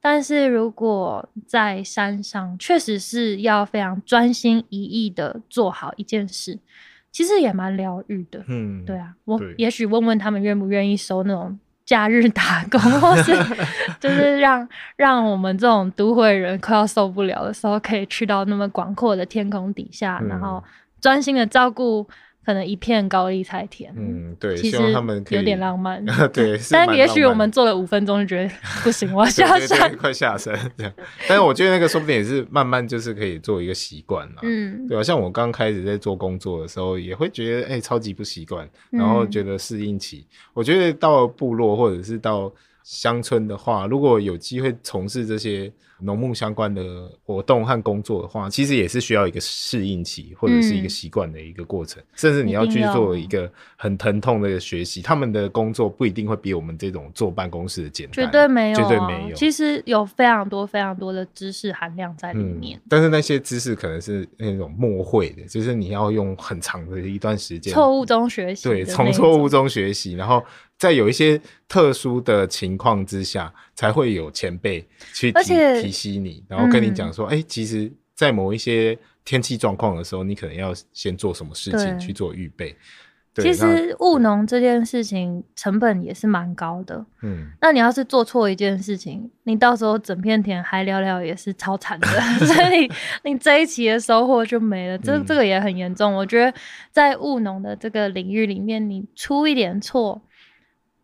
但是如果在山上，确实是要非常专心一意的做好一件事，其实也蛮疗愈的。嗯，对啊，我也许问问他们愿不愿意收那种假日打工，或是就是让让我们这种都会人快要受不了的时候，可以去到那么广阔的天空底下，嗯。然后专心的照顾可能一片高丽菜田。嗯，对，其实希望他们可以有点浪漫。对，但也许我们做了五分钟就觉得不行，我要对下对对山。快下山这样。但是我觉得那个说不定也是慢慢就是可以做一个习惯啦。嗯，对啊，像我刚开始在做工作的时候，也会觉得哎、超级不习惯，然后嗯觉得适应期。我觉得到部落或者是到乡村的话，如果有机会从事这些农牧相关的活动和工作的话，其实也是需要一个适应期或者是一个嗯习惯的一个过程，甚至你要去做一个很疼痛的学习。他们的工作不一定会比我们这种坐办公室的简单，绝对没有、啊，绝对没有。其实有非常多非常多的知识含量在里面。但是那些知识可能是那种默会的，就是你要用很长的一段时间，错误中学习对，从错误中学习，然后在有一些特殊的情况之下，才会有前辈去提提醒你，然后跟你嗯讲说，哎、其实，在某一些天气状况的时候，你可能要先做什么事情去做预备。其那实务农这件事情成本也是蛮高的。嗯，那你要是做错一件事情，你到时候整片田还聊聊也是超惨的，所以你这一期的收获就没了。这嗯这个也很严重。我觉得在务农的这个领域里面，你出一点错，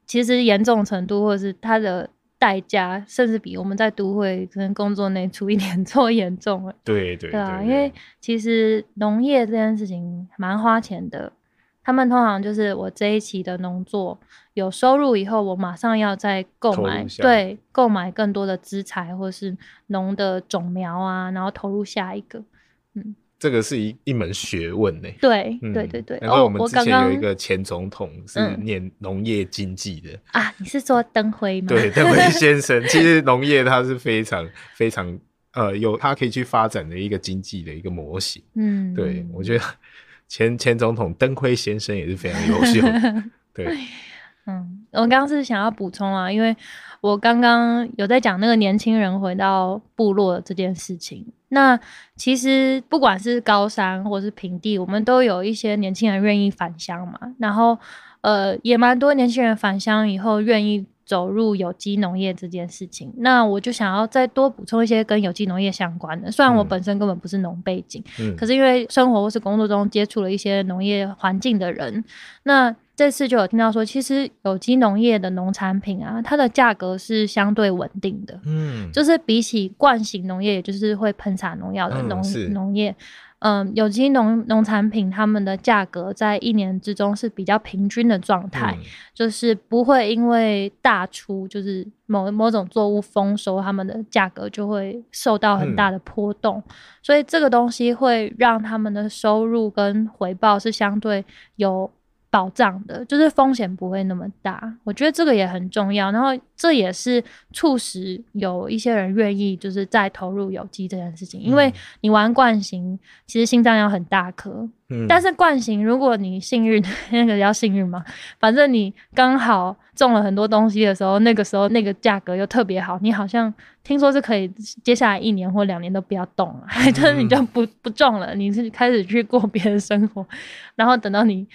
其实严重程度或者是它的代价，甚至比我们在都会可能工作内出一点 错严重了。对对对啊，因为其实农业这件事情蛮花钱的。他们通常就是我这一期的农作有收入以后，我马上要再购买对，购买更多的资材或是农的种苗啊，然后投入下一个。这个是一一门学问呢。对，嗯对对对。难怪哦，我们之前有一个前总统是嗯念农业经济的，啊，你是说灯辉吗？对，灯辉先生，其实农业它是非常非常呃有它可以去发展的一个经济的一个模型。嗯，对我觉得前前总统灯辉先生也是非常优秀的。对，嗯，我刚刚是想要补充啊，因为我刚刚有在讲那个年轻人回到部落的这件事情。那其实不管是高山或是平地，我们都有一些年轻人愿意返乡嘛。然后，呃，也蛮多年轻人返乡以后愿意走入有机农业这件事情。那我就想要再多补充一些跟有机农业相关的。虽然我嗯本身根本不是农背景，嗯，可是因为生活或是工作中接触了一些农业环境的人，那这次就有听到说，其实有机农业的农产品啊，它的价格是相对稳定的，嗯，就是比起惯型农业，也就是会喷洒农药的农、嗯农业。嗯，有机农农产品它们的价格在一年之中是比较平均的状态，嗯。就是不会因为大出就是某某种作物丰收，它们的价格就会受到很大的波动，所以这个东西会让他们的收入跟回报是相对有保障的，就是风险不会那么大。我觉得这个也很重要，然后这也是促使有一些人愿意就是再投入有机这件事情，因为嗯。你玩惯型，其实心脏要很大颗，嗯。但是惯型，如果你幸运，那个叫幸运嘛，反正你刚好中了很多东西的时候，那个时候那个价格又特别好，你好像听说是可以接下来一年或两年都不要动了，就是你就不不中了，你是开始去过别的生活，然后等到你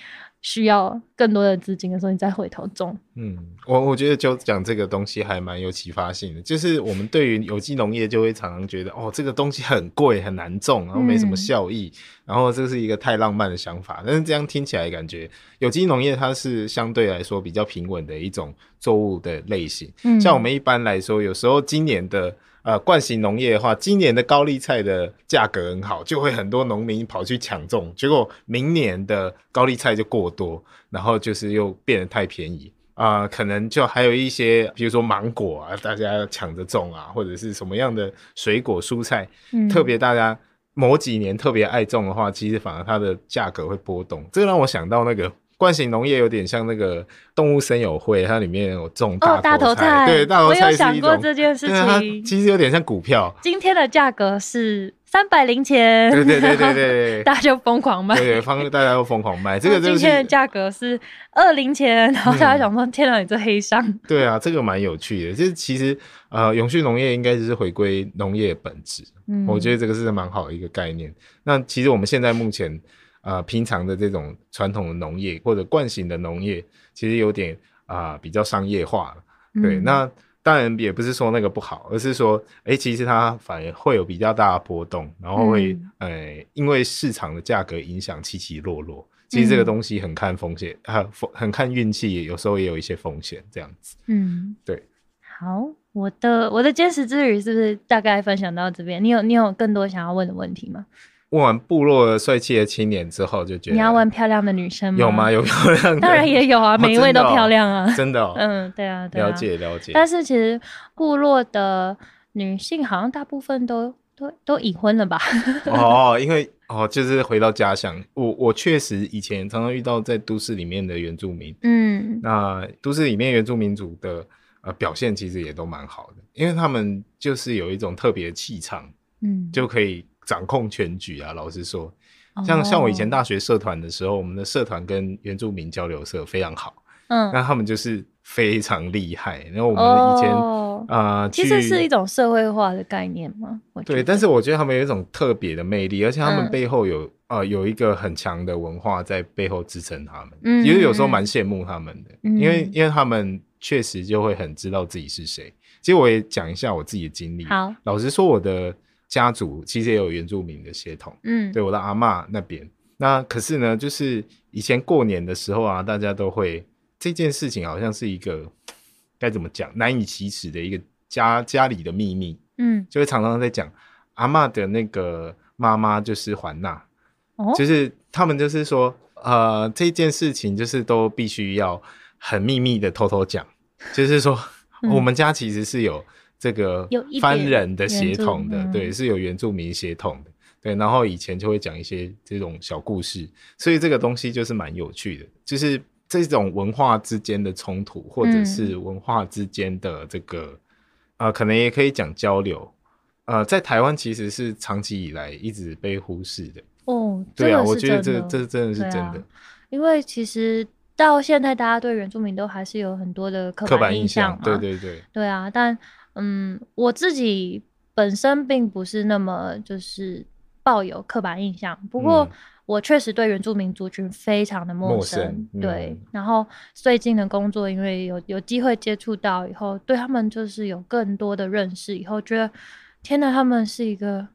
需要更多的资金的时候，你再回头种。嗯，我我觉得就讲这个东西还蛮有启发性的，就是我们对于有机农业就会常常觉得，哦，这个东西很贵很难种，然后没什么嗯效益，然后这是一个太浪漫的想法。但是这样听起来感觉有机农业它是相对来说比较平稳的一种作物的类型。嗯，像我们一般来说，有时候今年的呃惯型农业的话，今年的高丽菜的价格很好，就会很多农民跑去抢种，结果明年的高丽菜就过多，然后就是又变得太便宜。啊、可能就还有一些，比如说芒果啊，大家抢着种啊，或者是什么样的水果蔬菜，嗯特别大家某几年特别爱种的话，其实反而它的价格会波动。这个让我想到那个惯型农业有点像那个动物森友会，它里面有种哦，大头菜，对，大头我有菜是想过一种，这件事情。其实有点像股票，今天的价格是三百零钱，对对对对对 大家就疯狂卖。对对，方大家都疯狂卖，这个就是今天的价格是二零钱，然后大家想说：“天哪，你这黑商对啊，这个蛮有趣的。就是其实呃，永续农业应该就是回归农业本质，！”嗯，我觉得这个是蛮好的一个概念。那其实我们现在目前呃平常的这种传统的农业或者惯性的农业，其实有点啊、比较商业化了。对，嗯那当然也不是说那个不好，而是说，哎、其实它反而会有比较大的波动，然后会、嗯呃因为市场的价格影响起起落落。其实这个嗯东西很看风险，还风很看运气，有时候也有一些风险这样子。嗯，对。好，我的我的坚持之旅是不是大概分享到这边？你有你有更多想要问的问题吗？问完部落的帅气的青年之后，就觉得你要问漂亮的女生吗？有吗？？有漂亮的？当然也有啊，哦每一位都漂亮啊。真的哦，嗯，对啊，对啊。了解了解。但是其实部落的女性好像大部分都都都已婚了吧？哦，因为哦，就是回到家乡，我我确实以前常常遇到在都市里面的原住民，嗯那都市里面原住民族的呃表现其实也都蛮好的，因为他们就是有一种特别的气场，嗯，就可以掌控全局啊。老实说，像像我以前哦大学社团的时候，我们的社团跟原住民交流社非常好，嗯，那他们就是非常厉害。然后我们以前、哦呃，其实是一种社会化的概念嘛。对，但是我觉得他们有一种特别的魅力，而且他们嗯背后有、呃有一个很强的文化在背后支撑他们。嗯其实有时候嗯蛮羡慕他们的，嗯因为因为他们确实就会很知道自己是谁。其实我也讲一下我自己的经历。好，老实说，我的家族其实也有原住民的血统，嗯，对我的阿嬷那边。那可是呢，就是以前过年的时候啊，大家都会这件事情好像是一个该怎么讲难以启齿的一个家家里的秘密。嗯，就会常常在讲阿嬷的那个妈妈就是环娜，哦，就是他们就是说，呃，这件事情就是都必须要很秘密的偷偷讲，就是说、嗯。我们家其实是有这个有一人的血统的，对，嗯是有原住民血统的。对，然后以前就会讲一些这种小故事，所以这个东西就是蛮有趣的，就是这种文化之间的冲突，或者嗯是文化之间的这个，呃，可能也可以讲交流。呃，在台湾其实是长期以来一直被忽视的。哦，对啊，我觉得这这真的是真的啊。因为其实到现在，大家对原住民都还是有很多的刻刻板印印象嘛，，对对对，对啊，但嗯，我自己本身并不是那么就是抱有刻板印象，不过嗯我确实对原住民族群非常的陌陌生对嗯。然后最近的工作，因为有有机会接触到以后，对他们就是有更多的认识，以后觉得天呐，他们是一个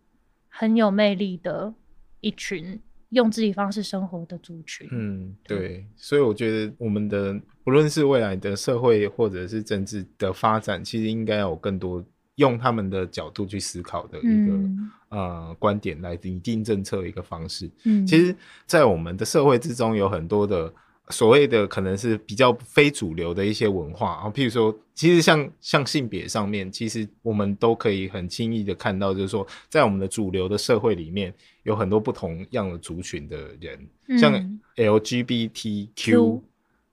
很有魅力的一群用自己方式生活的族群。嗯，对，所以我觉得我们的不论是未来的社会或者是政治的发展，其实应该有更多用他们的角度去思考的一个、嗯。呃观点来拟定政策的一个方式。嗯，其实，在我们的社会之中，有很多的所谓的可能是比较非主流的一些文化啊，譬如说，其实像像性别上面，其实我们都可以很轻易的看到，就是说，在我们的主流的社会里面，有很多不同样的族群的人，像嗯。LGBTQ，Q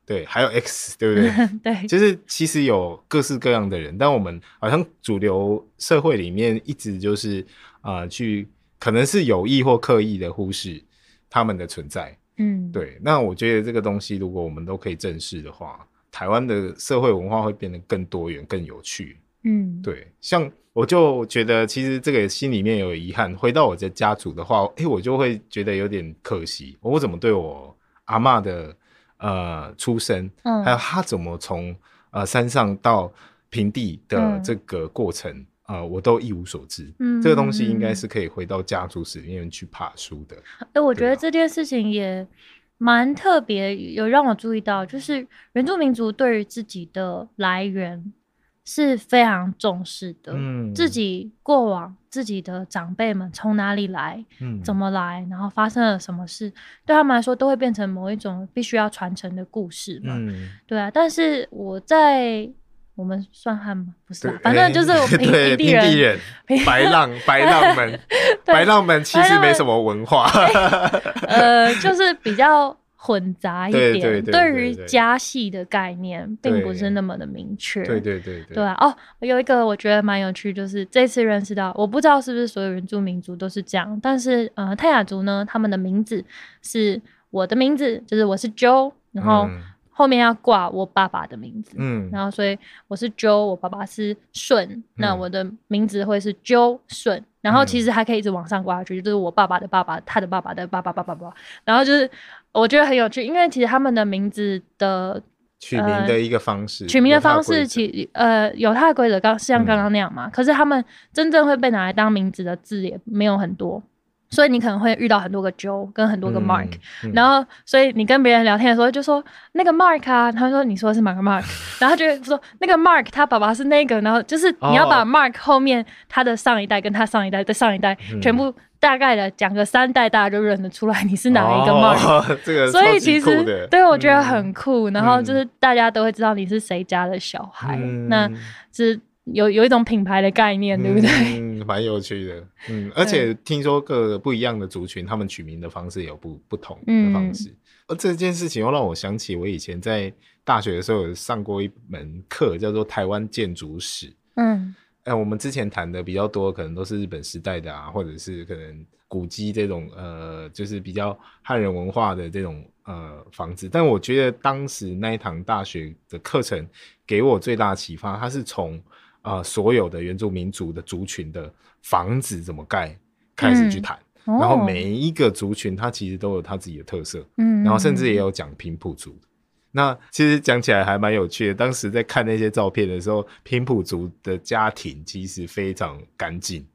对，还有 X，对不对？对，就是其实有各式各样的人，但我们好像主流社会里面一直就是啊、呃去可能是有意或刻意的忽视他们的存在。嗯，对，那我觉得这个东西如果我们都可以正视的话，台湾的社会文化会变得更多元、更有趣。嗯，对，像我就觉得其实这个心里面有遗憾。回到我的家族的话，哎，我就会觉得有点可惜，我怎么对我阿嬷的呃出生，嗯还有他怎么从呃山上到平地的嗯这个过程。呃，我都一无所知，嗯这个东西应该嗯是可以回到家族史里面去爬书的。哎、我觉得这件事情也蛮特别，有让我注意到，就是原住民族对于自己的来源是非常重视的，嗯自己过往自己的长辈们从哪里来，嗯怎么来，然后发生了什么事，对他们来说都会变成某一种必须要传承的故事嘛。嗯，对啊，但是我在我们算汉吗？不是对啊，，反正就是我 平地人，地人，白浪 白浪们，白浪们其实没什么文化，呃，就是比较混杂一点，对对对对于家系的概念并不是那么的明确。对对对对。对啊，哦，有一个我觉得蛮有趣，就是这次认识到，我不知道是不是所有原住民族都是这样，但是呃，泰雅族呢，他们的名字是我的名字，就是我是 Joe，然后嗯。后面要挂我爸爸的名字，嗯。然后所以我是 Joe，我爸爸是顺，那嗯。我的名字会是 Joe 顺，然后其嗯。实还可以一直往上挂下去，就是我爸爸的爸爸，他的爸爸的爸爸爸爸爸爸，然后就是我觉得很有趣，因为其实他们的名字的取名的一个方式，呃取名的方式其呃有它的规则，刚像刚嗯刚那样嘛，可是他们真正会被拿来当名字的字也没有很多。所以你可能会遇到很多个 Joe 跟很多个 Mark，、嗯。然后所以你跟别人聊天的时候就说那个 Mark 啊，他说你说的是哪个 Mark，然后就会说那个 Mark 他爸爸是那个，然后就是你要把哦。Mark 后面他的上一代跟他上一代的上一代、嗯。全部大概的讲个三代，大家就认得出来你是哪一个 Mark。哦、这个所以其实对我觉得嗯。很酷，然后就是大家都会知道你是谁家的小孩，嗯。那是有有一种品牌的概念，对不对？嗯，蛮有趣的。嗯，而且听说各个不一样的族群，他们取名的方式也有不不同的方式。嗯而这件事情又让我想起，我以前在大学的时候有上过一门课，叫做台湾建筑史。嗯哎、我们之前谈的比较多，可能都是日本时代的啊，或者是可能古迹这种呃，就是比较汉人文化的这种呃房子。但我觉得当时那一堂大学的课程给我最大的启发，它是从呃所有的原住民族的族群的房子怎么盖开始去谈，哦然后每一个族群它其实都有它自己的特色，嗯，然后甚至也有讲平埔族。那其实讲起来还蛮有趣的。当时在看那些照片的时候，平埔族的家庭其实非常干净，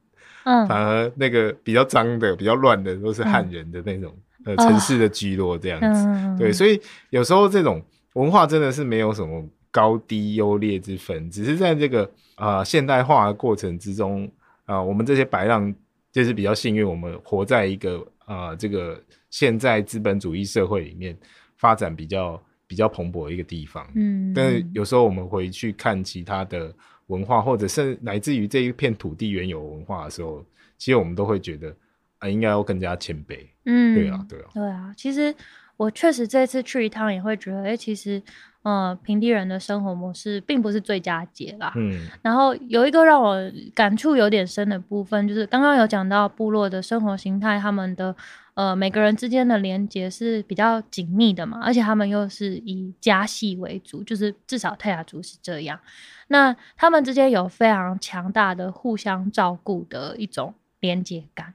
嗯反而那个比较脏的、比较乱的都是汉人的那种、呃哦城市的居落这样子。嗯对，所以有时候这种文化真的是没有什么高低优劣之分，只是在这个呃现代化的过程之中，啊、我们这些白浪就是比较幸运，我们活在一个呃这个现在资本主义社会里面发展比较比较蓬勃的一个地方。嗯，但是有时候我们回去看其他的文化，或者是乃至于这一片土地原有文化的时候，其实我们都会觉得啊、应该要更加谦卑。嗯，对啊，对啊，对啊，其实我确实这次去一趟也会觉得，哎、其实，呃，平地人的生活模式并不是最佳解啦。嗯然后有一个让我感触有点深的部分，就是刚刚有讲到部落的生活形态，他们的呃每个人之间的连接是比较紧密的嘛，而且他们又是以家系为主，就是至少泰雅族是这样。那他们之间有非常强大的互相照顾的一种连接感。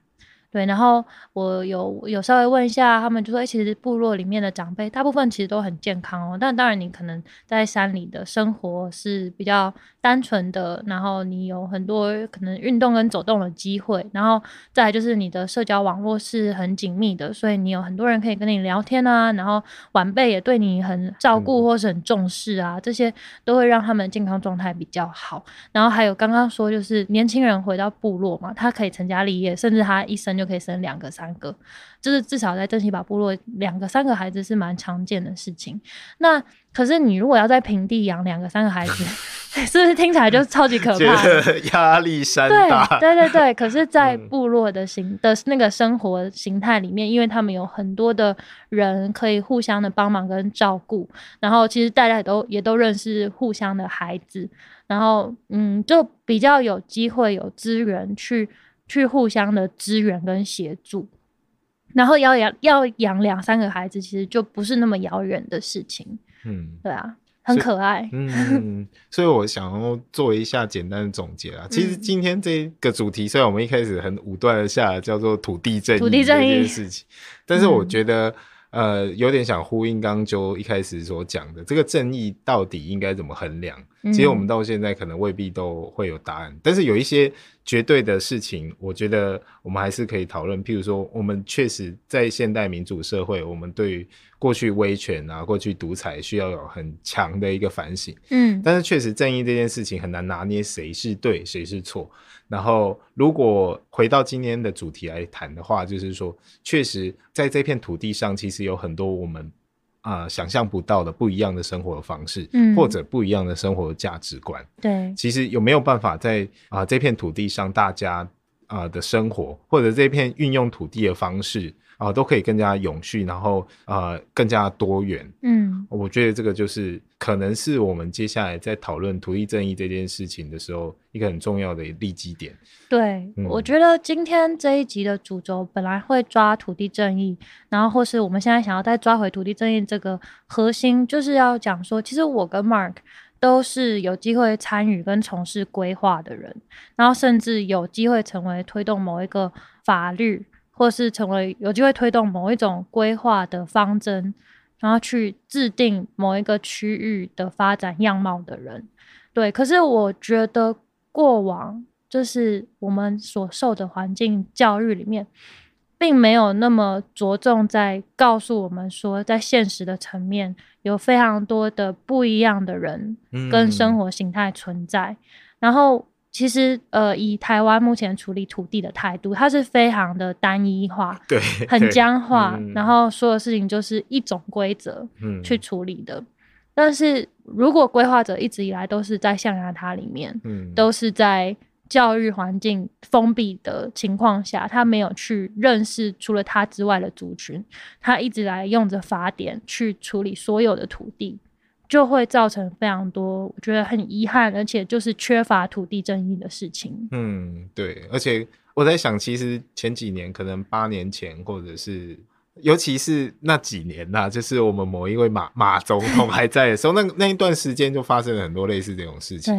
对，然后我有有稍微问一下，他们就说，哎其实部落里面的长辈大部分其实都很健康哦。但当然，你可能在山里的生活是比较单纯的，然后你有很多可能运动跟走动的机会，然后再来就是你的社交网络是很紧密的，所以你有很多人可以跟你聊天啊，然后晚辈也对你很照顾或是很重视啊，这些都会让他们健康状态比较好。然后还有刚刚说，就是年轻人回到部落嘛，他可以成家立业，甚至他一生就可以生两个、三个，就是至少在珍稀堡部落，两个、三个孩子是蛮常见的事情。那可是你如果要在平地养两个、三个孩子，是不是听起来就超级可怕压力山大。对对对，可是，在嗯部落的形的那个生活形态里面，因为他们有很多的人可以互相的帮忙跟照顾，然后其实大家也都也都认识互相的孩子，然后嗯，就比较有机会有资源去去互相的支援跟协助。然后要养要养两三个孩子，其实就不是那么遥远的事情，嗯对啊，很可爱。嗯，所以我想要做一下简单的总结啊。其实嗯今天这个主题，虽然我们一开始很武断的下了叫做土地正义土地正义这件事情，但是我嗯觉得、呃有点想呼应刚刚就一开始所讲的，这个正义到底应该怎么衡量？其实我们嗯到现在可能未必都会有答案，但是有一些绝对的事情，我觉得我们还是可以讨论。譬如说，我们确实在现代民主社会，我们对于过去威权啊、过去独裁需要有很强的一个反省。嗯但是确实，正义这件事情很难拿捏谁是对，谁是错。然后，如果回到今天的主题来谈的话，就是说，确实在这片土地上，其实有很多我们啊、呃想象不到的不一样的生活方式，嗯或者不一样的生活价值观。对，其实有没有办法在啊、这片土地上，大家啊、的生活，或者这片运用土地的方式啊、都可以更加永续，然后呃更加多元。嗯我觉得这个就是可能是我们接下来在讨论土地正义这件事情的时候，一个很重要的立基点。对，嗯我觉得今天这一集的主轴本来会抓土地正义，然后或是我们现在想要再抓回土地正义这个核心，就是要讲说，其实我跟 Mark 都是有机会参与跟从事规划的人，然后甚至有机会成为推动某一个法律，或是成为有机会推动某一种规划的方针，然后去制定某一个区域的发展样貌的人。对，可是我觉得过往就是我们所受的环境教育里面，并没有那么着重在告诉我们说，在现实的层面有非常多的不一样的人跟生活形态存在。然后，其实呃，以台湾目前处理土地的态度，它是非常的单一化，对，很僵化，然后所有事情就是一种规则去处理的。但是如果规划者一直以来都是在象牙塔里面，嗯，都是在。教育环境封闭的情况下，他没有去认识除了他之外的族群，他一直来用着法典去处理所有的土地，就会造成非常多我觉得很遗憾，而且就是缺乏土地正义的事情。嗯，对，而且我在想，其实前几年可能八年前或者是。尤其是那几年呐，就是我们某一位马马总统还在的时候，那那一段时间就发生了很多类似这种事情。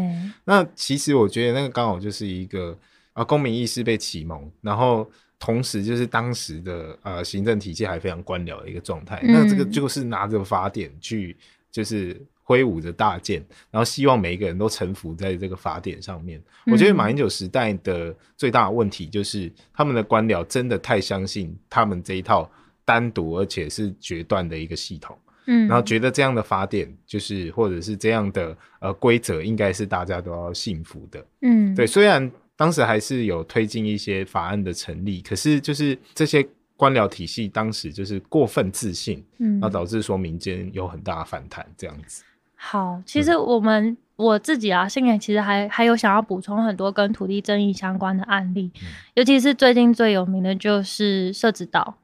那其实我觉得那个刚好就是一个啊公民意识被启蒙，然后同时就是当时的呃行政体系还非常官僚的一个状态。那这个就是拿着法典去，就是挥舞着大剑，然后希望每一个人都臣服在这个法典上面。我觉得马英九时代的最大的问题就是他们的官僚真的太相信他们这一套。单独而且是决断的一个系统，嗯，然后觉得这样的法典就是或者是这样的呃规则，应该是大家都要信服的，嗯，对。虽然当时还是有推进一些法案的成立，可是就是这些官僚体系当时就是过分自信，嗯，然后导致说民间有很大的反弹，这样子。好，其实我们我自己啊，现在其实还还有想要补充很多跟土地争议相关的案例，尤其是最近最有名的就是社子岛。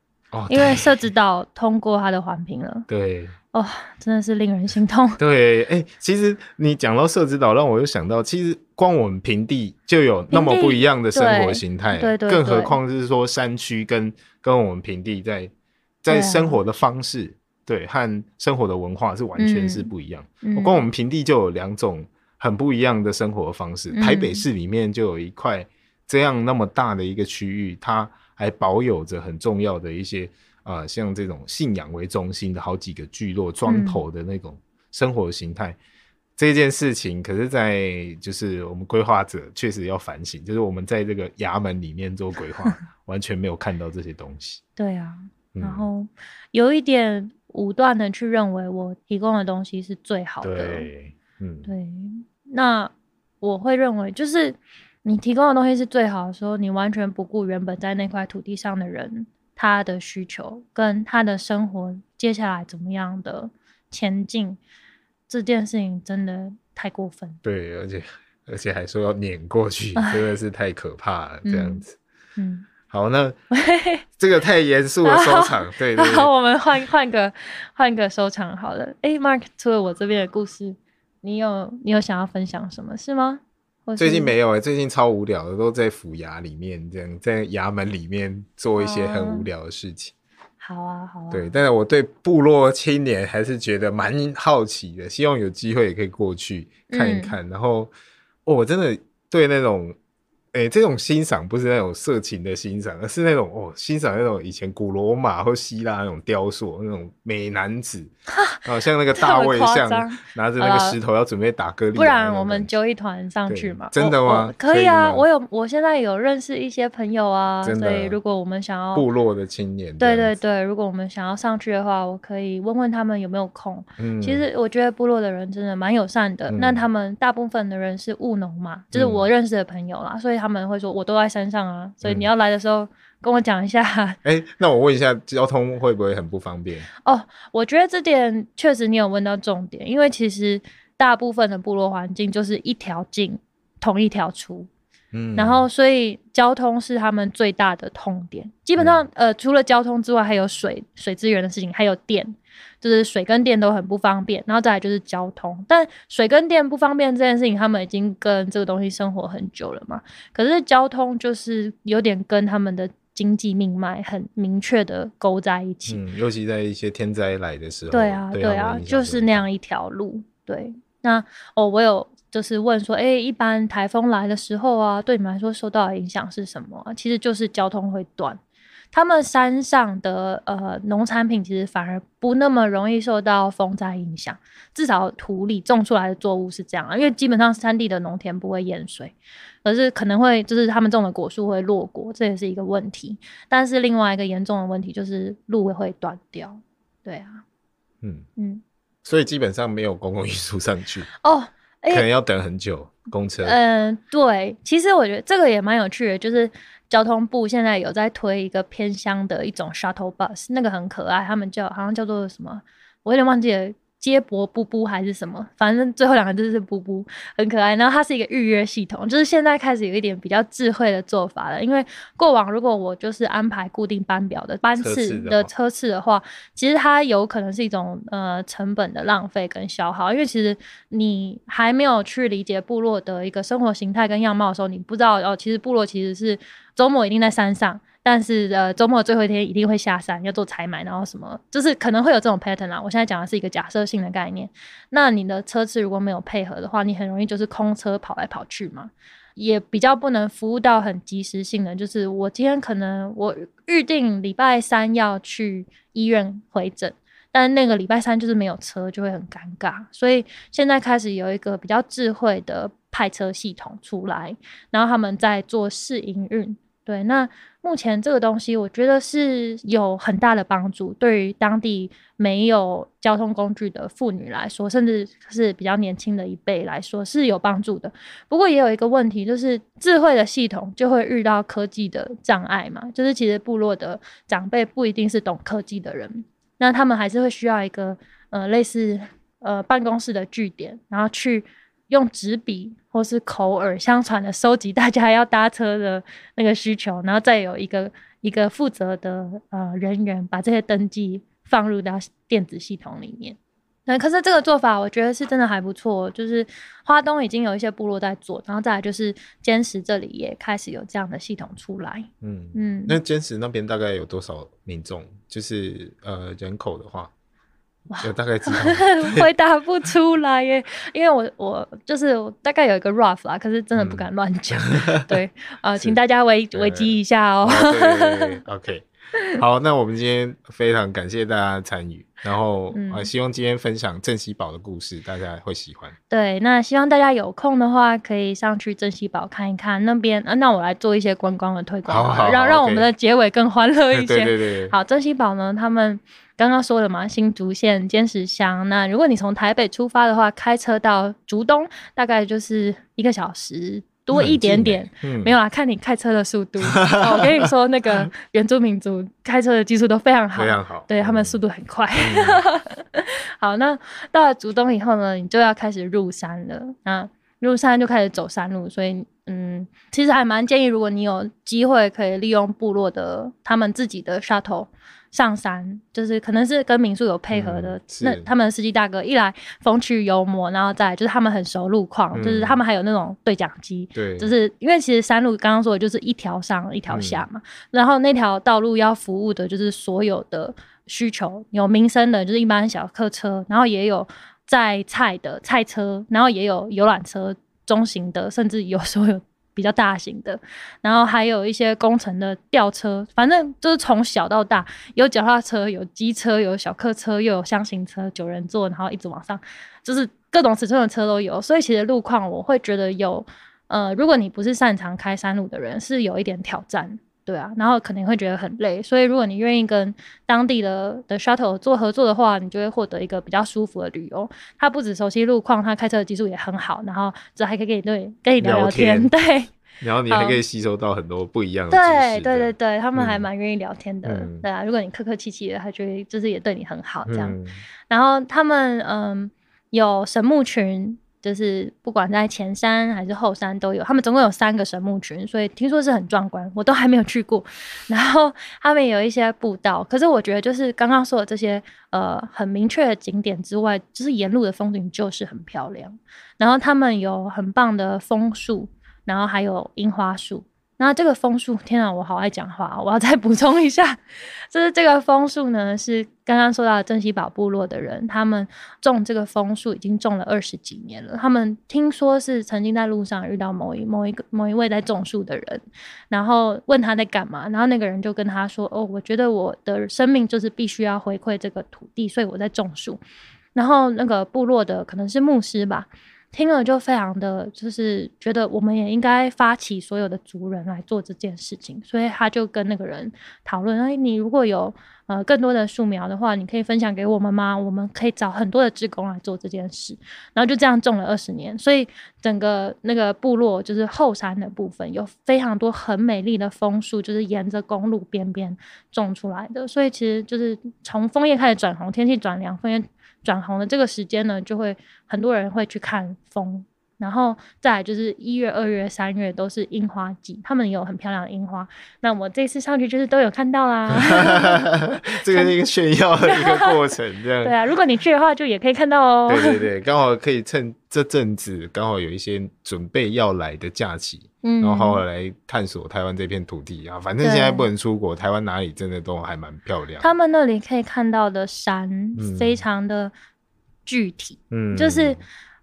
因为设置到通过他的环评了，对，哦，真的是令人心痛。对，哎，其实你讲到设置岛，让我又想到，其实光我们平地就有那么不一样的生活形态，对对，更何况是说山区跟跟我们平地在在生活的方式，对，和生活的文化是完全是不一样。光我们平地就有两种很不一样的生活方式，台北市里面就有一块这样那么大的一个区域，它。还保有着很重要的一些啊，像这种信仰为中心的好几个聚落庄头的那种生活形态，这件事情，可是，在就是我们规划者确实要反省，就是我们在这个衙门里面做规划，完全没有看到这些东西。对啊，然后有一点武断的去认为我提供的东西是最好的。对，嗯，对。那我会认为就是。你提供的东西是最好的时候，你完全不顾原本在那块土地上的人他的需求跟他的生活接下来怎么样的前进，这件事情真的太过分。对，而且而且还说要碾过去，真的是太可怕了。这样子，嗯，好，那 这个太严肃的收场。对，好，我们换换个换个收场好了。哎，Mark，除了我这边的故事，你有你有想要分享什么是吗？最近没有哎，最近超无聊的，都在府衙里面这样，在衙门里面做一些很无聊的事情。好啊，好啊。对，但是我对部落青年还是觉得蛮好奇的，希望有机会也可以过去看一看。然后，我真的对那种。哎，这种欣赏不是那种色情的欣赏，而是那种哦，欣赏那种以前古罗马或希腊那种雕塑，那种美男子，好像那个 大卫像拿着那个石头要准备打歌。不然我们揪一团上去嘛？真的吗？可以啊，我有，我现在有认识一些朋友啊，所以如果我们想要部落的青年，对对对，如果我们想要上去的话，我可以问问他们有没有空。嗯，其实我觉得部落的人真的蛮友善的，那他们大部分的人是务农嘛，就是我认识的朋友啦，所以。他们会说：“我都在山上啊，所以你要来的时候跟我讲一下。”哎，那我问一下，交通会不会很不方便？哦，我觉得这点确实你有问到重点，因为其实大部分的部落环境就是一条进，同一条出，嗯，然后所以交通是他们最大的痛点。基本上，呃，除了交通之外，还有水水资源的事情，还有电。就是水跟电都很不方便，然后再来就是交通。但水跟电不方便这件事情，他们已经跟这个东西生活很久了嘛。可是交通就是有点跟他们的经济命脉很明确的勾在一起。嗯，尤其在一些天灾来的时候。对啊，对啊，就是那样一条路。对，那哦，我有就是问说，哎，一般台风来的时候啊，对你们来说受到的影响是什么？其实就是交通会断。他们山上的呃农产品其实反而不那么容易受到风灾影响，至少土里种出来的作物是这样啊，因为基本上山地的农田不会淹水，可是可能会就是他们种的果树会落果，这也是一个问题。但是另外一个严重的问题就是路会断掉，对啊，嗯，嗯，所以基本上没有公共运输上去，哦，哎可能要等很久公车。嗯，对，其实我觉得这个也蛮有趣的，就是交通部现在有在推一个偏乡的一种 shuttle bus，那个很可爱，他们叫好像叫做什么，我有点忘记了。接驳布布还是什么，反正最后两个字是布布，很可爱。然后它是一个预约系统，就是现在开始有一点比较智慧的做法了。因为过往如果我就是安排固定班表的班次的车次的话，其实它有可能是一种呃成本的浪费跟消耗，因为其实你还没有去理解部落的一个生活形态跟样貌的时候，你不知道哦，其实部落其实是周末一定在山上。但是呃，周末最后一天一定会下山，要做采买，然后什么，就是可能会有这种 pattern 啦。我现在讲的是一个假设性的概念。那你的车次如果没有配合的话，你很容易就是空车跑来跑去嘛。也比较不能服务到很及时性的，就是我今天可能我预定礼拜三要去医院回诊，但那个礼拜三就是没有车，就会很尴尬。所以现在开始有一个比较智慧的派车系统出来，然后他们在做试营运。对，那目前这个东西，我觉得是有很大的帮助，对于当地没有交通工具的妇女来说，甚至是比较年轻的一辈来说是有帮助的。不过也有一个问题，就是智慧的系统就会遇到科技的障碍嘛，就是其实部落的长辈不一定是懂科技的人，那他们还是会需要一个呃类似呃办公室的据点，然后去用纸笔或是口耳相传的收集大家要搭车的那个需求，然后再有一个一个负责的呃人员把这些登记放入到电子系统里面。那，可是这个做法我觉得是真的还不错，就是花东已经有一些部落在做，然后再来就是坚石这里也开始有这样的系统出来。嗯，嗯，那坚持那边大概有多少民众？就是呃人口的话，有大概知道 回答不出来耶，因为我我就是我大概有一个 rough 啦，可是真的不敢乱讲。对，呃，请大家维维基一下哦。哦对对对，OK。好，那我们今天非常感谢大家的参与，然后、嗯呃，希望今天分享镇西堡的故事，大家会喜欢。对，那希望大家有空的话，可以上去珍稀堡看一看那边。啊，那我来做一些观光的推广了，好好好让让我们的结尾更欢乐一些。对对对，好，珍稀堡呢，他们刚刚说了嘛，新竹县尖石乡。那如果你从台北出发的话，开车到竹东，大概就是一个小时多一点点。嗯，没有啊，看你开车的速度。哦我跟你说，那个 原住民族开车的技术都非常好，非常好，对他们嗯速度很快。嗯 好，那到了竹东以后呢，你就要开始入山了。那入山就开始走山路，所以嗯，其实还蛮建议，如果你有机会可以利用部落的他们自己的 shuttle 上山，就是可能是跟民宿有配合的，嗯那他们的司机大哥一来风趣幽默，然后再来就是他们很熟路况，就是嗯他们还有那种对讲机，对，就是因为其实山路刚刚说的就是一条上一条下嘛，然后那条道路要服务的就是所有的需求，有民生的，就是一般小客车，然后也有载菜的菜车，然后也有游览车中型的，甚至有时候有比较大型的，然后还有一些工程的吊车，反正就是从小到大，有脚踏车，有机车，有小客车，又有箱型车，九人座，然后一直往上，就是各种尺寸的车都有。所以其实路况我会觉得有，呃，如果你不是擅长开山路的人，是有一点挑战。对啊，然后可能会觉得很累，所以如果你愿意跟当地的的 shuttle 做合作的话，你就会获得一个比较舒服的旅游。他不止熟悉路况，他开车的技术也很好，然后这还可以跟你对跟你聊聊聊天，天对，然后你还可以吸收到很多不一样的知对识对对对，他们还嗯蛮愿意聊天的，嗯对啊。如果你客客气气的，他就会就是也对你很好这样。嗯然后他们嗯有神木群，就是不管在前山还是后山都有，他们总共有三个神木群，所以听说是很壮观，我都还没有去过。然后 他们有一些步道，可是我觉得就是刚刚说的这些呃很明确的景点之外，就是沿路的风景就是很漂亮。然后他们有很棒的枫树，然后还有樱花树。那这个枫树，天啊，我好爱讲话，我要再补充一下，就是这个枫树呢，是刚刚说到珍稀宝部落的人，他们种这个枫树已经种了二十几年了。他们听说是曾经在路上遇到某一某一个某一位在种树的人，然后问他在干嘛，然后那个人就跟他说：“哦，我觉得我的生命就是必须要回馈这个土地，所以我在种树。”然后那个部落的可能是牧师吧。听了就非常的就是觉得我们也应该发起所有的族人来做这件事情，所以他就跟那个人讨论：哎，你如果有呃更多的树苗的话，你可以分享给我们吗？我们可以找很多的职工来做这件事。然后就这样种了二十年，所以整个那个部落就是后山的部分有非常多很美丽的枫树，就是沿着公路边边种出来的。所以其实就是从枫叶开始转红，天气转凉，枫叶。转红的这个时间呢，就会很多人会去看枫，然后再来就是一月、二月、三月都是樱花季，他们有很漂亮的樱花。那我这次上去就是都有看到啦，这个是一个炫耀的一个过程，这样 对啊。如果你去的话，就也可以看到哦。对对对，刚好可以趁这阵子，刚好有一些准备要来的假期。然后好好来探索台湾这片土地啊！反正现在不能出国，台湾哪里真的都还蛮漂亮。他们那里可以看到的山非常的具体，嗯，就是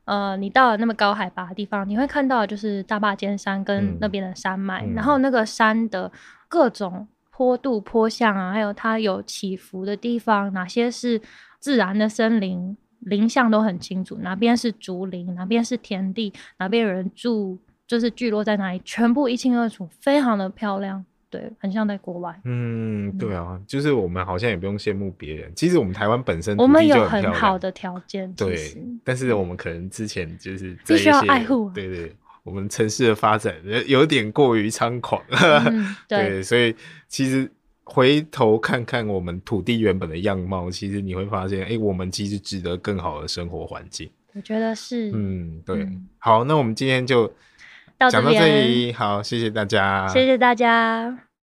呃，你到了那么高海拔的地方，你会看到就是大坝尖山跟那边的山脉，然后那个山的各种坡度、坡向啊，还有它有起伏的地方，哪些是自然的森林，林相都很清楚，哪边是竹林，哪边是田地，哪边有人住。就是聚落在哪里，全部一清二楚，非常的漂亮，对，很像在国外。嗯，对啊，就是我们好像也不用羡慕别人，其实我们台湾本身我们有很好的条件，对，但是我们可能之前就是必须要爱护，对对，我们城市的发展有点过于猖狂，对，所以其实回头看看我们土地原本的样貌，其实你会发现，哎，我们其实值得更好的生活环境。我觉得是，嗯，对，好，那我们今天就。讲到这里，好，谢谢大家，谢谢大家。